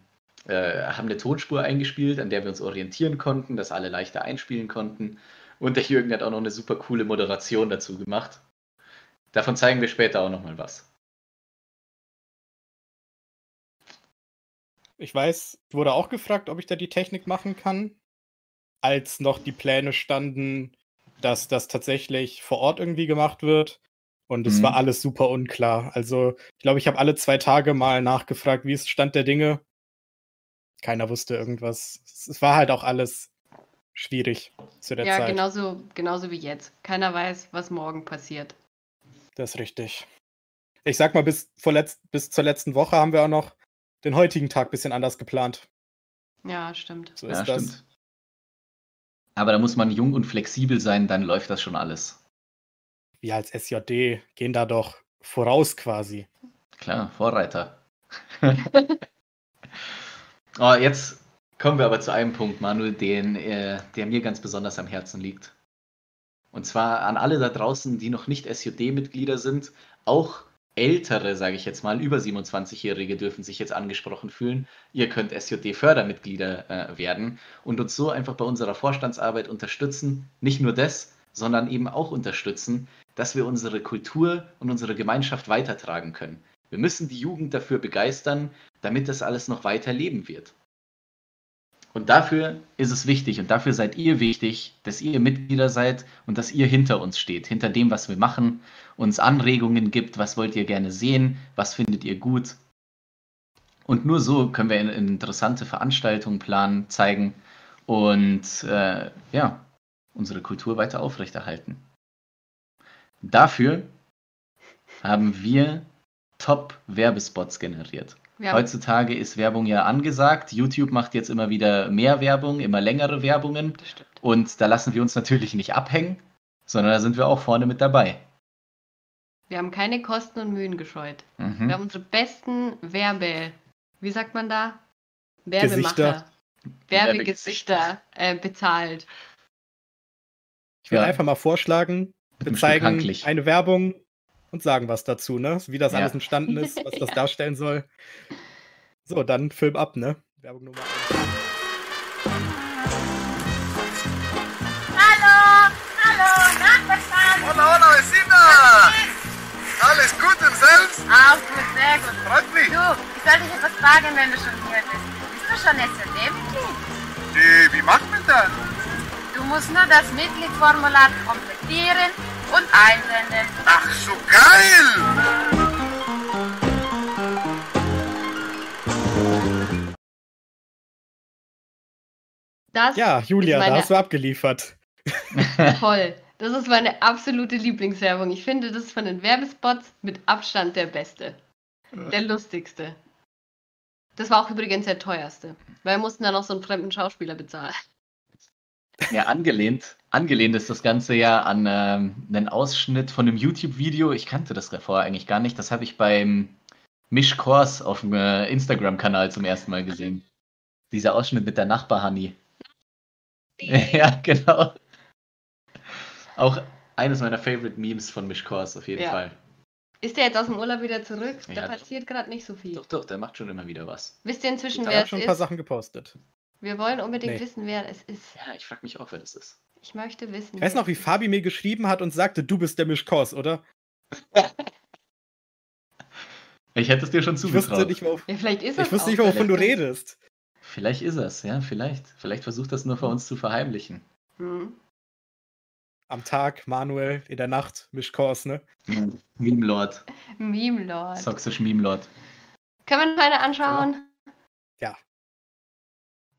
äh, haben eine Tonspur eingespielt, an der wir uns orientieren konnten, dass alle leichter einspielen konnten. Und der Jürgen hat auch noch eine super coole Moderation dazu gemacht. Davon zeigen wir später auch nochmal was. Ich weiß, wurde auch gefragt, ob ich da die Technik machen kann, als noch die Pläne standen, dass das tatsächlich vor Ort irgendwie gemacht wird. Und es Mhm. war alles super unklar. Also, ich glaube, ich habe alle zwei Tage mal nachgefragt, wie ist Stand der Dinge. Keiner wusste irgendwas. Es war halt auch alles schwierig zu der Ja, Zeit. genauso, genauso wie jetzt. Keiner weiß, was morgen passiert. Das ist richtig. Ich sag mal, bis, vorletzt, bis zur letzten Woche haben wir auch noch den heutigen Tag ein bisschen anders geplant. Ja, stimmt. So Ja, ist das. stimmt. Aber da muss man jung und flexibel sein, dann läuft das schon alles. Wir als SJD gehen da doch voraus quasi. Klar, Vorreiter. oh, jetzt kommen wir aber zu einem Punkt, Manuel, den, äh, der mir ganz besonders am Herzen liegt. Und zwar an alle da draußen, die noch nicht SJD-Mitglieder sind, auch ältere, sage ich jetzt mal, über 27-Jährige dürfen sich jetzt angesprochen fühlen. Ihr könnt SJD-Fördermitglieder äh, werden und uns so einfach bei unserer Vorstandsarbeit unterstützen. Nicht nur das, sondern eben auch unterstützen, dass wir unsere Kultur und unsere Gemeinschaft weitertragen können. Wir müssen die Jugend dafür begeistern, damit das alles noch weiter leben wird. Und dafür ist es wichtig und dafür seid ihr wichtig, dass ihr Mitglieder seid und dass ihr hinter uns steht, hinter dem, was wir machen, uns Anregungen gibt, was wollt ihr gerne sehen, was findet ihr gut. Und nur so können wir in- interessante Veranstaltungen planen, zeigen und äh, ja, unsere Kultur weiter aufrechterhalten. Dafür haben wir Top-Werbespots generiert. Haben- Heutzutage ist Werbung ja angesagt. YouTube macht jetzt immer wieder mehr Werbung, immer längere Werbungen. Und da lassen wir uns natürlich nicht abhängen, sondern da sind wir auch vorne mit dabei. Wir haben keine Kosten und Mühen gescheut. Mhm. Wir haben unsere besten Werbe, wie sagt man da? Werbemacher. Gesichter. Werbegesichter äh, bezahlt. Ich will Ja. einfach mal vorschlagen, wir zeigen eine Werbung und sagen was dazu, ne? Wie das Ja. alles entstanden ist, was das Ja. darstellen soll. So, dann Film ab, ne? Werbung Nummer 1. Hallo, hallo, Nachbarn. Hola, hola, vecina. Alles gut und selbst? Auch gut, sehr gut. Freut mich. Du, ich soll dich etwas fragen, wenn du schon hier bist. Bist du schon SLD-Mitglied? Wie, wie macht man das? Du musst nur das Mitgliedsformular komplettieren und einsenden. Ach, so geil. Das Ja, Julia, meine, da hast du abgeliefert. Toll. Das ist meine absolute Lieblingswerbung. Ich finde, das ist von den Werbespots mit Abstand der beste. Der lustigste. Das war auch übrigens der teuerste. Weil wir mussten dann noch so einen fremden Schauspieler bezahlen. Ja, angelehnt. Angelehnt ist das Ganze ja an ähm, einen Ausschnitt von einem YouTube-Video. Ich kannte das vorher eigentlich gar nicht. Das habe ich beim Misch Kors auf dem äh, Instagram-Kanal zum ersten Mal gesehen. Dieser Ausschnitt mit der Nachbar-Honey. Ja, genau. Auch eines meiner Favorite Memes von Misch Kors auf jeden Ja. Fall. Ist der jetzt aus dem Urlaub wieder zurück? Da Ja, doch. passiert gerade nicht so viel. Doch, doch, der macht schon immer wieder was. Wisst ihr inzwischen, Da wer hat es schon ein paar ist? Sachen gepostet. Wir wollen unbedingt Nee. wissen, wer es ist. Ja, ich frage mich auch, wer das ist. Ich möchte wissen. Ich weiß noch, wie Fabi mir geschrieben hat und sagte, du bist der Mischkos, oder? Ich hätte es dir schon Ich wusste zugetraut. nicht, wo, Ja, vielleicht ist ich es wusste nicht, wovon du redest. Vielleicht ist es, ja, vielleicht. Vielleicht versucht das nur vor uns zu verheimlichen. Hm. Am Tag, Manuel, in der Nacht, Mischkos, ne? Meme Lord. Meme Lord. Toxisch Meme Lord. Können wir noch eine anschauen? Ja.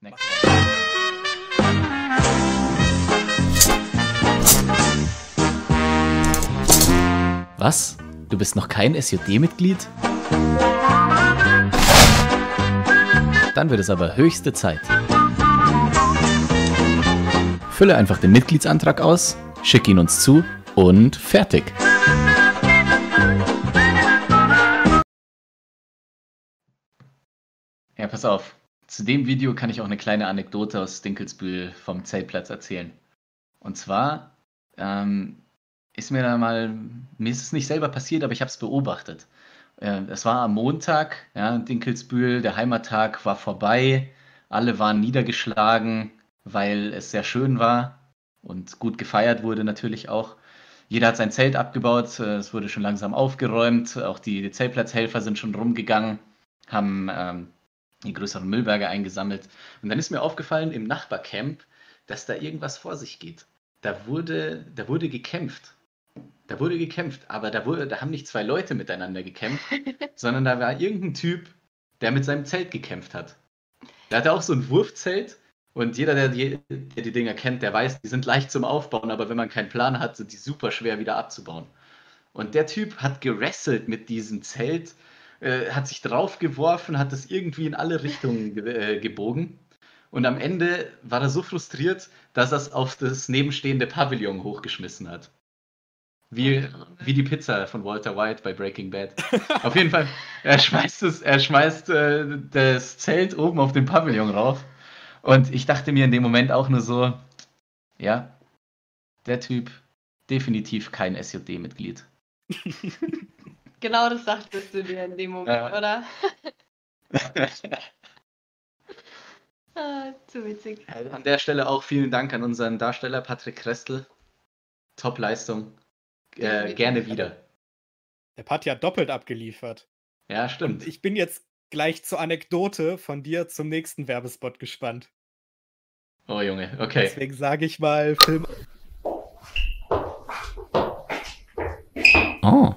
Next. Was? Du bist noch kein SJD-Mitglied? Dann wird es aber höchste Zeit. Fülle einfach den Mitgliedsantrag aus, schick ihn uns zu und fertig. Ja, pass auf. Zu dem Video kann ich auch eine kleine Anekdote aus Dinkelsbühl vom Zeltplatz erzählen. Und zwar ähm, ist mir da mal, mir ist es nicht selber passiert, aber ich habe es beobachtet. Äh, es war am Montag, ja, Dinkelsbühl, der Heimattag war vorbei, alle waren niedergeschlagen, weil es sehr schön war und gut gefeiert wurde natürlich auch. Jeder hat sein Zelt abgebaut, äh, es wurde schon langsam aufgeräumt, auch die Zeltplatzhelfer sind schon rumgegangen, haben ähm, die größeren Müllberge eingesammelt. Und dann ist mir aufgefallen im Nachbarcamp, dass da irgendwas vor sich geht. Da wurde, da wurde gekämpft. Da wurde gekämpft, aber da, wurde, da haben nicht zwei Leute miteinander gekämpft, sondern da war irgendein Typ, der mit seinem Zelt gekämpft hat. Der hatte auch so ein Wurfzelt und jeder, der die, der die Dinger kennt, der weiß, die sind leicht zum Aufbauen, aber wenn man keinen Plan hat, sind die super schwer wieder abzubauen. Und der Typ hat gerasselt mit diesem Zelt, äh, hat sich draufgeworfen, hat es irgendwie in alle Richtungen ge äh, gebogen. Und am Ende war er so frustriert, dass er es auf das nebenstehende Pavillon hochgeschmissen hat. Wie, wie die Pizza von Walter White bei Breaking Bad. auf jeden Fall, er schmeißt, es, er schmeißt äh, das Zelt oben auf den Pavillon rauf. Und ich dachte mir in dem Moment auch nur so, ja, der Typ definitiv kein SJD-Mitglied. Genau das dachtest du dir in dem Moment, Ja. oder? ah, zu witzig. An der Stelle auch vielen Dank an unseren Darsteller Patrick Krestel. Top-Leistung. Äh, gerne wieder. Der Pat hat doppelt abgeliefert. Ja, stimmt. Und ich bin jetzt gleich zur Anekdote von dir zum nächsten Werbespot gespannt. Oh Junge, okay. Deswegen sage ich mal Film. Oh.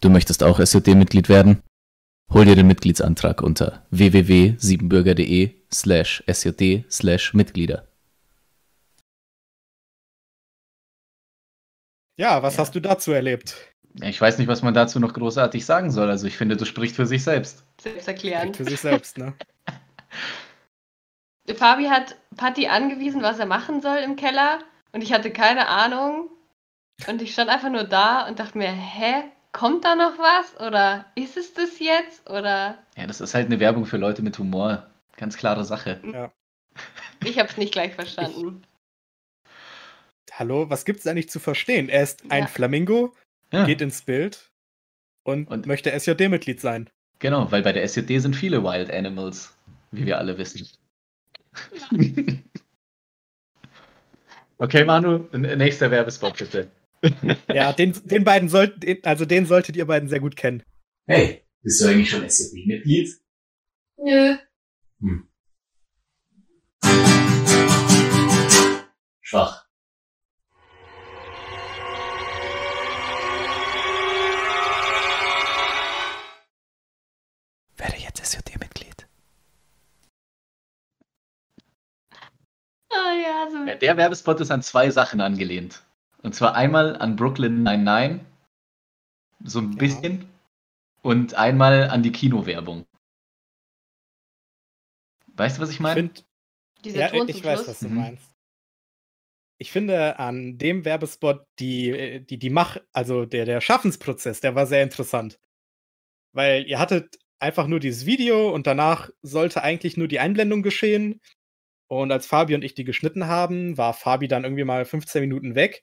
Du möchtest auch SJD-Mitglied werden? Hol dir den Mitgliedsantrag unter www.siebenbürger.de slash sjd slash Mitglieder. Ja, was hast du dazu erlebt? Ich weiß nicht, was man dazu noch großartig sagen soll. Also ich finde, das spricht für sich selbst. Selbsterklärend. Für sich selbst, ne? Fabi hat Patti angewiesen, was er machen soll im Keller und ich hatte keine Ahnung. Und ich stand einfach nur da und dachte mir, hä, kommt da noch was? Oder ist es das jetzt? Oder Ja, das ist halt eine Werbung für Leute mit Humor. Ganz klare Sache. Ja. ich habe es nicht gleich verstanden. Hallo, was gibt's da nicht zu verstehen? Er ist ein Ja. Flamingo, Ja. geht ins Bild und, Und- möchte SJD-Mitglied sein. Genau, weil bei der SJD sind viele Wild Animals, wie wir alle wissen. okay, Manu, nächster Werbespot bitte. Ja, den, den beiden sollten, den- also den solltet ihr beiden sehr gut kennen. Hey, bist du eigentlich schon SJD-Mitglied? Nö. Hm. Schwach. Werde jetzt SJD-Mitglied. der Werbespot ist an zwei Sachen angelehnt. Und zwar einmal an Brooklyn 99, so ein bisschen, und einmal an die Kinowerbung. Weißt du, was ich meine? Find, ja, Ton ich weiß, Schluss. was du Mhm. meinst. Ich finde an dem Werbespot die, die, die Mach, also der, der Schaffensprozess, der war sehr interessant. Weil ihr hattet einfach nur dieses Video und danach sollte eigentlich nur die Einblendung geschehen. Und als Fabi und ich die geschnitten haben, war Fabi dann irgendwie mal 15 Minuten weg.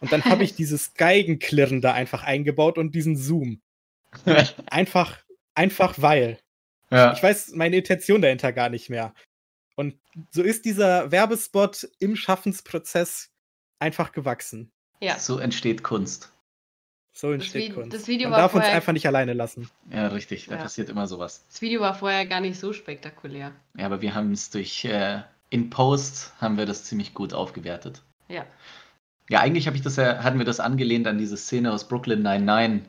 Und dann habe ich dieses Geigenklirren da einfach eingebaut und diesen Zoom. Einfach, einfach weil. Ja. Ich weiß meine Intention dahinter gar nicht mehr. Und so ist dieser Werbespot im Schaffensprozess einfach gewachsen. Ja. So entsteht Kunst. So entsteht Vi- Kunst. das Video Man war darf uns vorher- einfach nicht alleine lassen. Ja, richtig. Da Ja. passiert immer sowas. Das Video war vorher gar nicht so spektakulär. Ja, aber wir haben es durch äh, in Post haben wir das ziemlich gut aufgewertet. Ja. Ja, eigentlich habe ich das ja, hatten wir das angelehnt an diese Szene aus Brooklyn 99.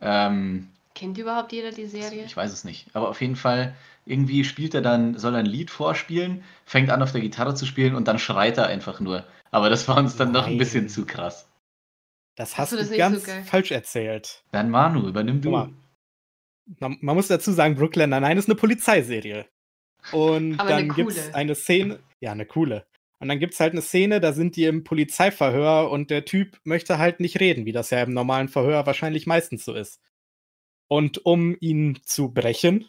Ähm, Kennt überhaupt jeder die Serie? ich weiß es nicht. Aber auf jeden Fall, irgendwie spielt er dann, soll er ein Lied vorspielen, fängt an auf der Gitarre zu spielen und dann schreit er einfach nur. Aber das war uns dann noch ein bisschen Nein. zu krass. Das Hast hast du du das ganz so falsch erzählt. Dann Manu, übernimm Guck mal. du. Man, man muss dazu sagen, Brooklyn Nine-Nine ist eine Polizeiserie. Und Aber dann gibt es eine Szene, ja, eine coole. Und dann gibt es halt eine Szene, da sind die im Polizeiverhör und der Typ möchte halt nicht reden, wie das ja im normalen Verhör wahrscheinlich meistens so ist. Und um ihn zu brechen,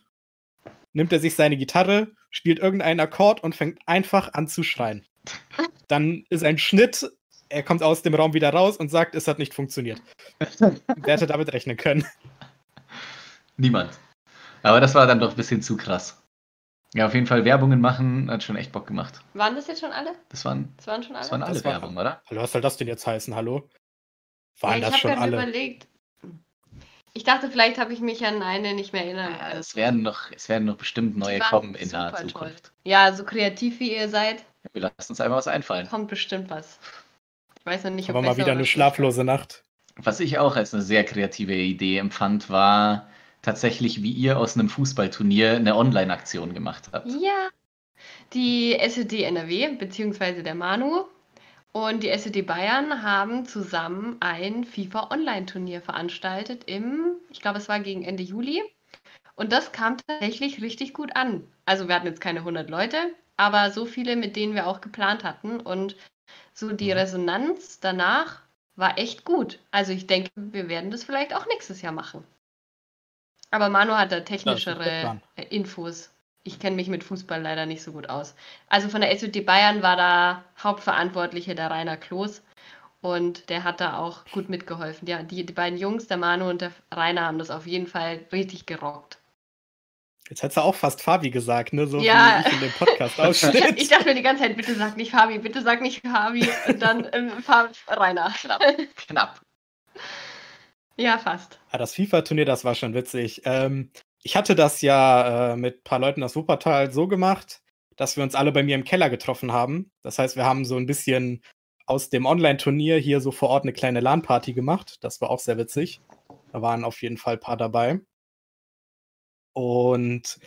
nimmt er sich seine Gitarre, spielt irgendeinen Akkord und fängt einfach an zu schreien. Dann ist ein Schnitt, er kommt aus dem Raum wieder raus und sagt, es hat nicht funktioniert. Wer hätte damit rechnen können? Niemand. Aber das war dann doch ein bisschen zu krass. Ja, auf jeden Fall Werbungen machen hat schon echt Bock gemacht. Waren das jetzt schon alle? Das waren, Das waren schon alle? das waren alle Das war- Werbungen, oder? Hallo, was soll das denn jetzt heißen? Hallo? ja, Waren ich das habe schon gerade alle? überlegt. Ich dachte, vielleicht habe ich mich an eine nicht mehr erinnern Ja, es werden noch, es werden noch bestimmt neue kommen in naher super toll. Zukunft. Ja, so kreativ wie ihr seid, Wir lassen uns einfach was einfallen. kommt bestimmt was. Ich weiß noch nicht, ob Aber mal wieder eine schlaflose Nacht. Was ich auch als eine sehr kreative Idee empfand, war tatsächlich, wie ihr aus einem Fußballturnier eine Online-Aktion gemacht habt. Ja. Die SED NRW, beziehungsweise der Manu und die SED Bayern haben zusammen ein FIFA Online-Turnier veranstaltet im, ich glaube, es war gegen Ende Juli. Und das kam tatsächlich richtig gut an. Also wir hatten jetzt keine 100 Leute, aber so viele, mit denen wir auch geplant hatten. Und so die Resonanz danach war echt gut. Also ich denke, wir werden das vielleicht auch nächstes Jahr machen. Aber Manu hat da technischere Infos. Ich kenne mich mit Fußball leider nicht so gut aus. Also von der SUD Bayern war da Hauptverantwortliche der Rainer Kloß und der hat da auch gut mitgeholfen. Ja, die, die beiden Jungs, der Manu und der Rainer, haben das auf jeden Fall richtig gerockt. Jetzt hättest du auch fast Fabi gesagt, ne? So Ja. wie ich in dem Podcast ausschnitt. ich dachte mir die ganze Zeit, bitte sag nicht Fabi, bitte sag nicht Fabi und dann ähm, Fa- Rainer. Knapp. Knapp. Ja, fast. Ah, das FIFA-Turnier, das war schon witzig. Ähm, ich hatte das ja äh, mit ein paar Leuten aus Wuppertal so gemacht, dass wir uns alle bei mir im Keller getroffen haben. Das heißt, wir haben so ein bisschen aus dem Online-Turnier hier so vor Ort eine kleine LAN-Party gemacht. Das war auch sehr witzig. Da waren auf jeden Fall ein paar dabei. Und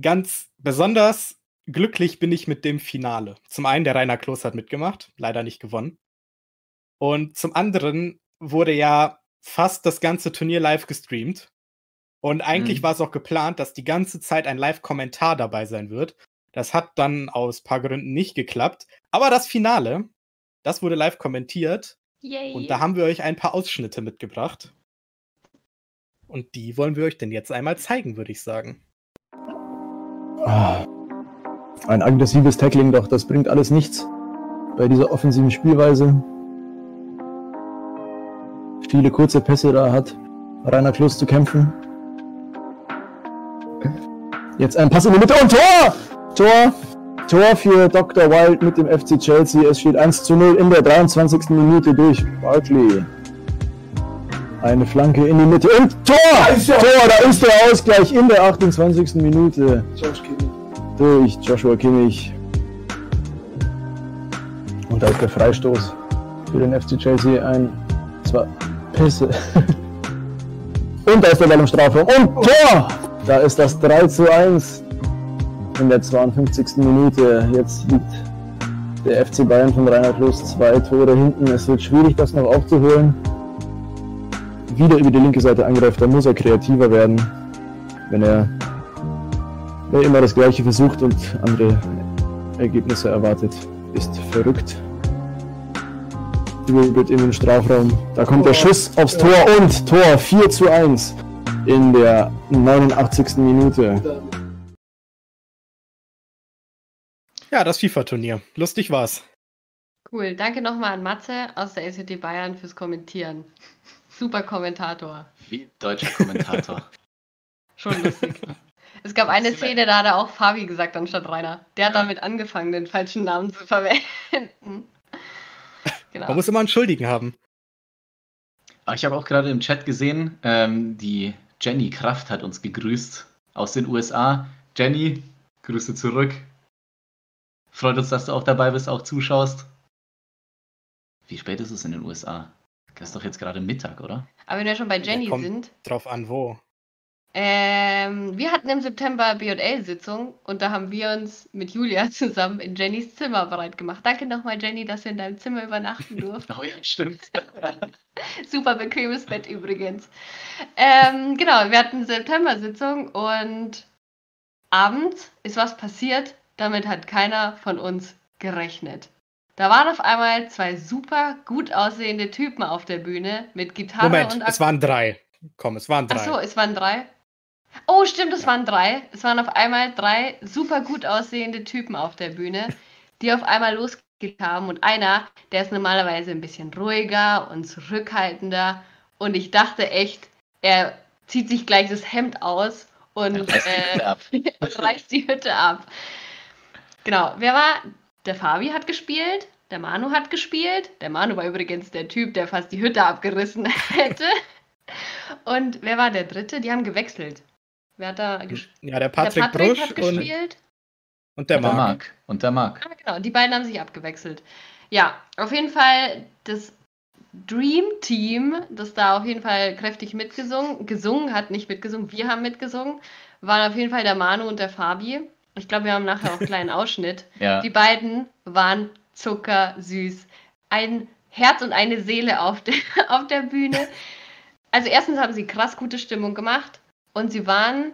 ganz besonders glücklich bin ich mit dem Finale. Zum einen, der Rainer Kloß hat mitgemacht, leider nicht gewonnen. Und zum anderen wurde ja fast das ganze Turnier live gestreamt. Und eigentlich Mhm. war es auch geplant, dass die ganze Zeit ein Live-Kommentar dabei sein wird. Das hat dann aus paar Gründen nicht geklappt. Aber das Finale, das wurde live kommentiert. Yay. Und da haben wir euch ein paar Ausschnitte mitgebracht. Und die wollen wir euch denn jetzt einmal zeigen, würde ich sagen. Ah, Ein aggressives Tackling, doch das bringt alles nichts bei dieser offensiven Spielweise. Viele kurze Pässe, da hat Rainer Klose zu kämpfen. Jetzt ein Pass in die Mitte und Tor! Tor! Tor für Dr. Wild mit dem FC Chelsea. Es steht 1 zu 0 in der 23. Minute durch Barkley. Eine Flanke in die Mitte und Tor! Tor, da ist der Ausgleich in der 28. Minute. Durch Joshua Kimmich. Und da ist der Freistoß für den FC Chelsea. Ein, zwei Pässe. Und da ist der Ball im Strafraum. Und Tor! Da ist das 3 zu 1 in der 52. Minute. Jetzt liegt Der FC Bayern von Rainer Klos zwei Tore hinten. Es wird schwierig, das noch aufzuholen. Wieder über die linke Seite angreift, da muss er kreativer werden. Er, wenn er immer das Gleiche versucht und andere Ergebnisse erwartet, ist verrückt. Dribbelt in den Strafraum. Da kommt der Schuss aufs Tor und Tor 4 zu 1 in der 89. Minute. Ja, das FIFA-Turnier. Lustig war's. Cool. Danke nochmal an Matze aus der SJD Bayern fürs Kommentieren. Super Kommentator. Wie deutscher Kommentator. Schon lustig. Es gab eine Szene, da hat er auch Fabi gesagt anstatt Rainer. Der hat damit angefangen, den falschen Namen zu verwenden. Genau. Man muss immer einen Schuldigen haben. Aber ich habe auch gerade im Chat gesehen, ähm, die Jenny Kraft hat uns gegrüßt aus den USA. Jenny, Grüße zurück. Freut uns, dass du auch dabei bist, auch zuschaust. Wie spät ist es in den USA? Das ist doch jetzt gerade Mittag, oder? Aber wenn wir schon bei Jenny kommt sind, Drauf an, wo. Ähm, wir hatten im September BL-Sitzung und da haben wir uns mit Julia zusammen in Jennys Zimmer bereit gemacht. Danke nochmal, Jenny, dass wir in deinem Zimmer übernachten durften. Oh ja, stimmt. Super bequemes Bett übrigens. Ähm, genau, wir hatten September-Sitzung und abends ist was passiert, damit hat keiner von uns gerechnet. Da waren auf einmal zwei super gut aussehende Typen auf der Bühne mit Gitarre Moment, und es waren drei. Komm, es waren drei. Ach so, es waren drei. Oh, stimmt, es waren drei. Es waren auf einmal drei super gut aussehende Typen auf der Bühne, die auf einmal losgelegt haben. Und einer, der ist normalerweise ein bisschen ruhiger und zurückhaltender. Und ich dachte echt, er zieht sich gleich das Hemd aus und äh, reißt die Hütte ab. Genau, wer war? Der Fabi hat gespielt, der Manu hat gespielt. Der Manu war übrigens der Typ, der fast die Hütte abgerissen hätte. Und wer war der dritte? Die haben gewechselt. Wer hat da gespielt? Ja, der Patrick, der Patrick Brusch hat und, gespielt. und der Und der Marc. Marc. Und der Marc. Ah, genau, die beiden haben sich abgewechselt. Ja, auf jeden Fall das Dream Team, das da auf jeden Fall kräftig mitgesungen, gesungen hat, nicht mitgesungen, wir haben mitgesungen, waren auf jeden Fall der Manu und der Fabi. Ich glaube, wir haben nachher auch einen kleinen Ausschnitt. Ja. Die beiden waren zuckersüß. Ein Herz und eine Seele auf der, auf der Bühne. Also erstens haben sie krass gute Stimmung gemacht und sie waren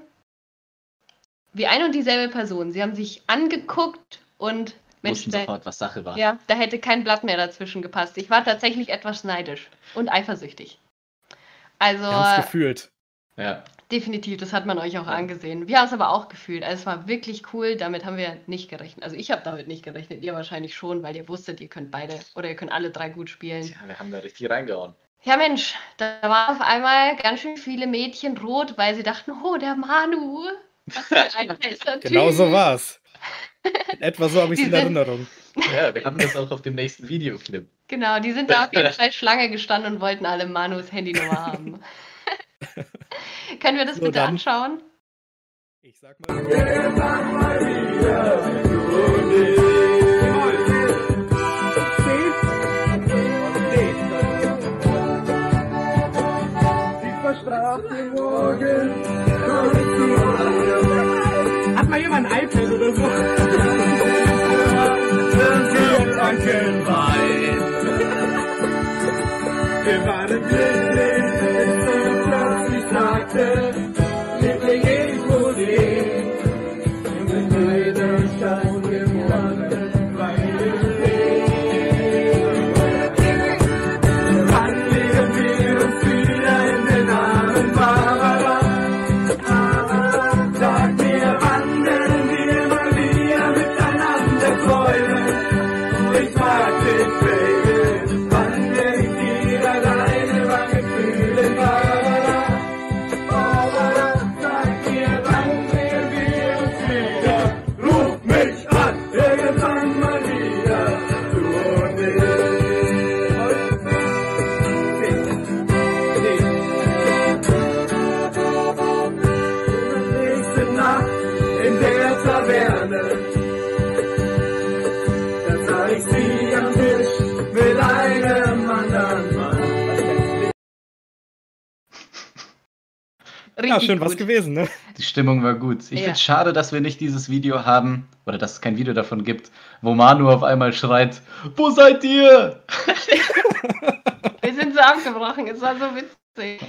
wie ein und dieselbe Person. Sie haben sich angeguckt und Mensch, Wussten da, sofort, was Sache war. ja, da hätte kein Blatt mehr dazwischen gepasst. Ich war tatsächlich etwas neidisch und eifersüchtig. Also es gefühlt. Ja. definitiv, das hat man euch auch angesehen. Wir haben es aber auch gefühlt. Also es war wirklich cool, damit haben wir nicht gerechnet. Also ich habe damit nicht gerechnet, ihr wahrscheinlich schon, weil ihr wusstet, ihr könnt beide oder ihr könnt alle drei gut spielen. ja, wir haben da richtig reingehauen. Ja, Mensch, da waren auf einmal ganz schön viele Mädchen rot, weil sie dachten, oh, der Manu. Was für ein heißer Genau so war's. In etwa so habe ich es in Erinnerung. Ja, wir haben das auch auf dem nächsten Videoclip. Genau, die sind da auf jeden Fall Schlange gestanden und wollten alle Manus Handynummer haben. Können wir das So, bitte dann. anschauen? Ich sag mal. Hat mal jemand ein iPad oder so? Wir waren glücklich, bis Ja, schön was gut. gewesen, ne? Die Stimmung war gut. Ich Ja. finde es schade, dass wir nicht dieses Video haben, oder dass es kein Video davon gibt, wo Manu auf einmal schreit, wo seid ihr? Wir sind so abgebrochen, es war so witzig.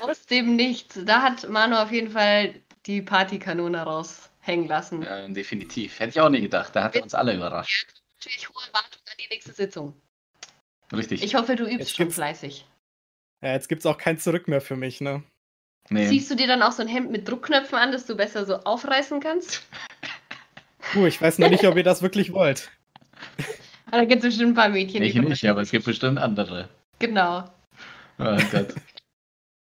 Aus dem Nichts. Da hat Manu auf jeden Fall die Partykanone raushängen lassen. Ja, definitiv. Hätte ich auch nie gedacht. Da hat er uns alle überrascht. Natürlich hohe Erwartungen an die nächste Sitzung. Richtig. Ich hoffe, du übst Jetzt schon fleißig. Ja, jetzt gibt's auch kein Zurück mehr für mich, ne? Nee. Ziehst du dir dann auch so ein Hemd mit Druckknöpfen an, dass du besser so aufreißen kannst? Puh, ich weiß noch nicht, ob ihr das wirklich wollt. Ah, Da gibt es bestimmt ein paar Mädchen, Ich nicht, aber es gibt bestimmt andere. Genau. Oh Gott.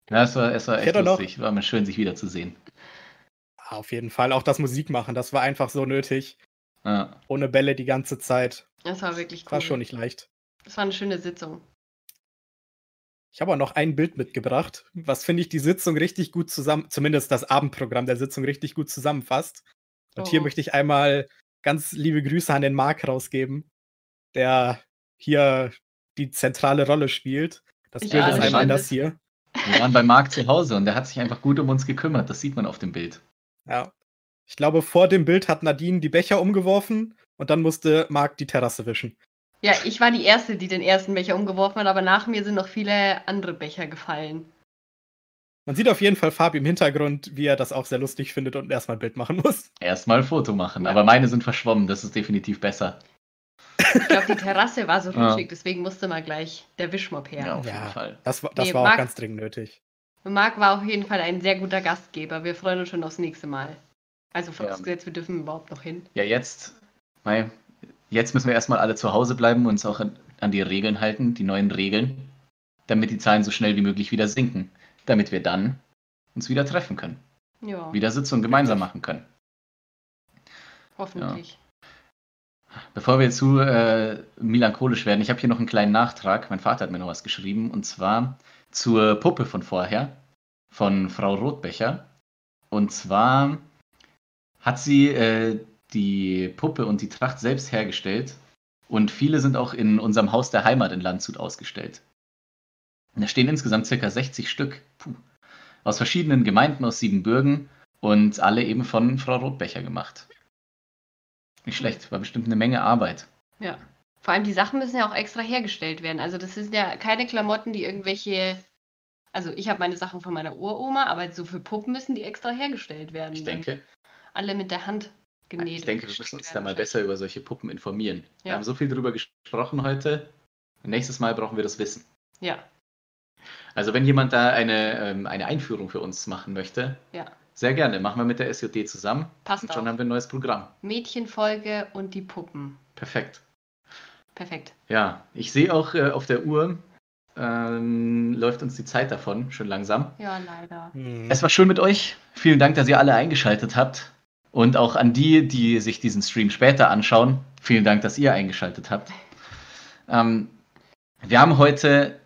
Ja, es war, es war echt lustig. War mal schön, sich wiederzusehen. Ah, Auf jeden Fall. Auch das Musikmachen, das war einfach so nötig. Ja. Ohne Bälle die ganze Zeit. Das war wirklich cool. War schon nicht leicht. Das war eine schöne Sitzung. Ich habe auch noch ein Bild mitgebracht, was finde ich die Sitzung richtig gut zusammen, zumindest das Abendprogramm der Sitzung richtig gut zusammenfasst. Und hier Oh. möchte ich einmal ganz liebe Grüße an den Marc rausgeben, der hier die zentrale Rolle spielt. Das Bild ist ahne einmal das hier. Wir waren bei Marc zu Hause und der hat sich einfach gut um uns gekümmert. Das sieht man auf dem Bild. Ja. Ich glaube, vor dem Bild hat Nadine die Becher umgeworfen und dann musste Marc die Terrasse wischen. Ja, ich war die Erste, die den ersten Becher umgeworfen hat, aber nach mir sind noch viele andere Becher gefallen. Man sieht auf jeden Fall Fabi im Hintergrund, wie er das auch sehr lustig findet und erstmal ein Bild machen muss. Erstmal ein Foto machen, aber meine sind verschwommen. Das ist definitiv besser. Ich glaube, die Terrasse war so Ja. rutschig, deswegen musste mal gleich der Wischmopp her. Ja, auf Ja. jeden Fall. Das, war- das Nee, war Marc- auch ganz dringend nötig. Und Marc war auf jeden Fall ein sehr guter Gastgeber. Wir freuen uns schon aufs nächste Mal. Also vorausgesetzt, wir dürfen überhaupt noch hin. Ja, jetzt, mei, jetzt müssen wir erstmal alle zu Hause bleiben und uns auch an, die Regeln halten, die neuen Regeln, damit die Zahlen so schnell wie möglich wieder sinken, damit wir dann uns wieder treffen können, Ja, wieder Sitzungen gemeinsam machen können. hoffentlich. Bevor wir zu äh, melancholisch werden, ich habe hier noch einen kleinen Nachtrag. Mein Vater hat mir noch was geschrieben und zwar zur Puppe von vorher, von Frau Rotbecher. Und zwar hat sie äh, die Puppe und die Tracht selbst hergestellt und viele sind auch in unserem Haus der Heimat in Landshut ausgestellt. Da stehen insgesamt circa 60 Stück Puh. aus verschiedenen Gemeinden aus Siebenbürgen und alle eben von Frau Rotbecher gemacht. Nicht schlecht, war bestimmt eine Menge Arbeit. Ja. Vor allem die Sachen müssen ja auch extra hergestellt werden. Also das sind ja keine Klamotten, die irgendwelche. Also ich habe meine Sachen von meiner Uroma, aber so für Puppen müssen die extra hergestellt werden. Ich denke, Alle mit der Hand genäht. ich denke, wir müssen uns da mal besser über solche Puppen informieren. Wir Ja. haben so viel darüber gesprochen heute. Nächstes Mal brauchen wir das Wissen. Ja, Also wenn jemand da eine, ähm, eine Einführung für uns machen möchte, ja. sehr gerne. Machen wir mit der SJD zusammen. Passt und schon auch. haben wir ein neues Programm. Mädchenfolge und die Puppen. Perfekt. Perfekt. Ja, ich sehe auch äh, auf der Uhr, ähm, läuft uns die Zeit davon, schon langsam. Ja, leider. Es war schön mit euch. Vielen Dank, dass ihr alle eingeschaltet habt. Und auch an die, die sich diesen Stream später anschauen. Vielen Dank, dass ihr eingeschaltet habt. Ähm, wir haben heute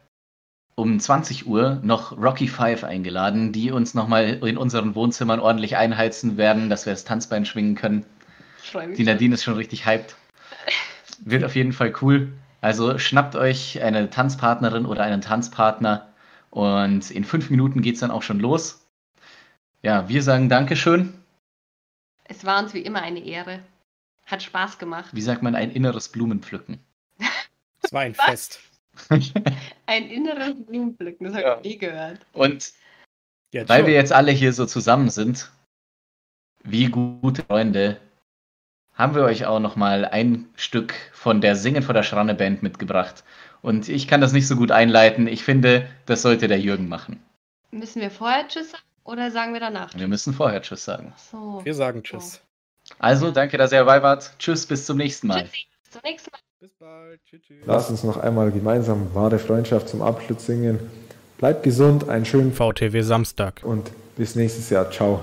um 20 Uhr noch Rocky Five eingeladen, die uns nochmal in unseren Wohnzimmern ordentlich einheizen werden, dass wir das Tanzbein schwingen können. Die schon. Nadine ist schon richtig hyped. Wird auf jeden Fall cool. Also schnappt euch eine Tanzpartnerin oder einen Tanzpartner und in fünf Minuten geht es dann auch schon los. Ja, wir sagen Dankeschön. Es war uns wie immer eine Ehre. Hat Spaß gemacht. Wie sagt man, ein inneres Blumenpflücken? Es war ein Fest. Ein inneres Blumenpflücken, das habe ich nie gehört. Und Jetzt weil wir jetzt alle hier so zusammen sind, wie gute Freunde, haben wir euch auch nochmal ein Stück von der Singen vor der Schranne Band mitgebracht. Und ich kann das nicht so gut einleiten. Ich finde, das sollte der Jürgen machen. Müssen wir vorher Tschüss sagen oder sagen wir danach? Wir müssen vorher Tschüss sagen. So. Wir sagen Tschüss. Also, danke, dass ihr dabei wart. Tschüss, bis zum nächsten Mal. Bis zum nächsten Mal. Bis bald. Tschüss. tschüss. Lasst uns noch einmal gemeinsam wahre Freundschaft zum Abschluss singen. Bleibt gesund, einen schönen VTW Samstag. und bis nächstes Jahr. Ciao.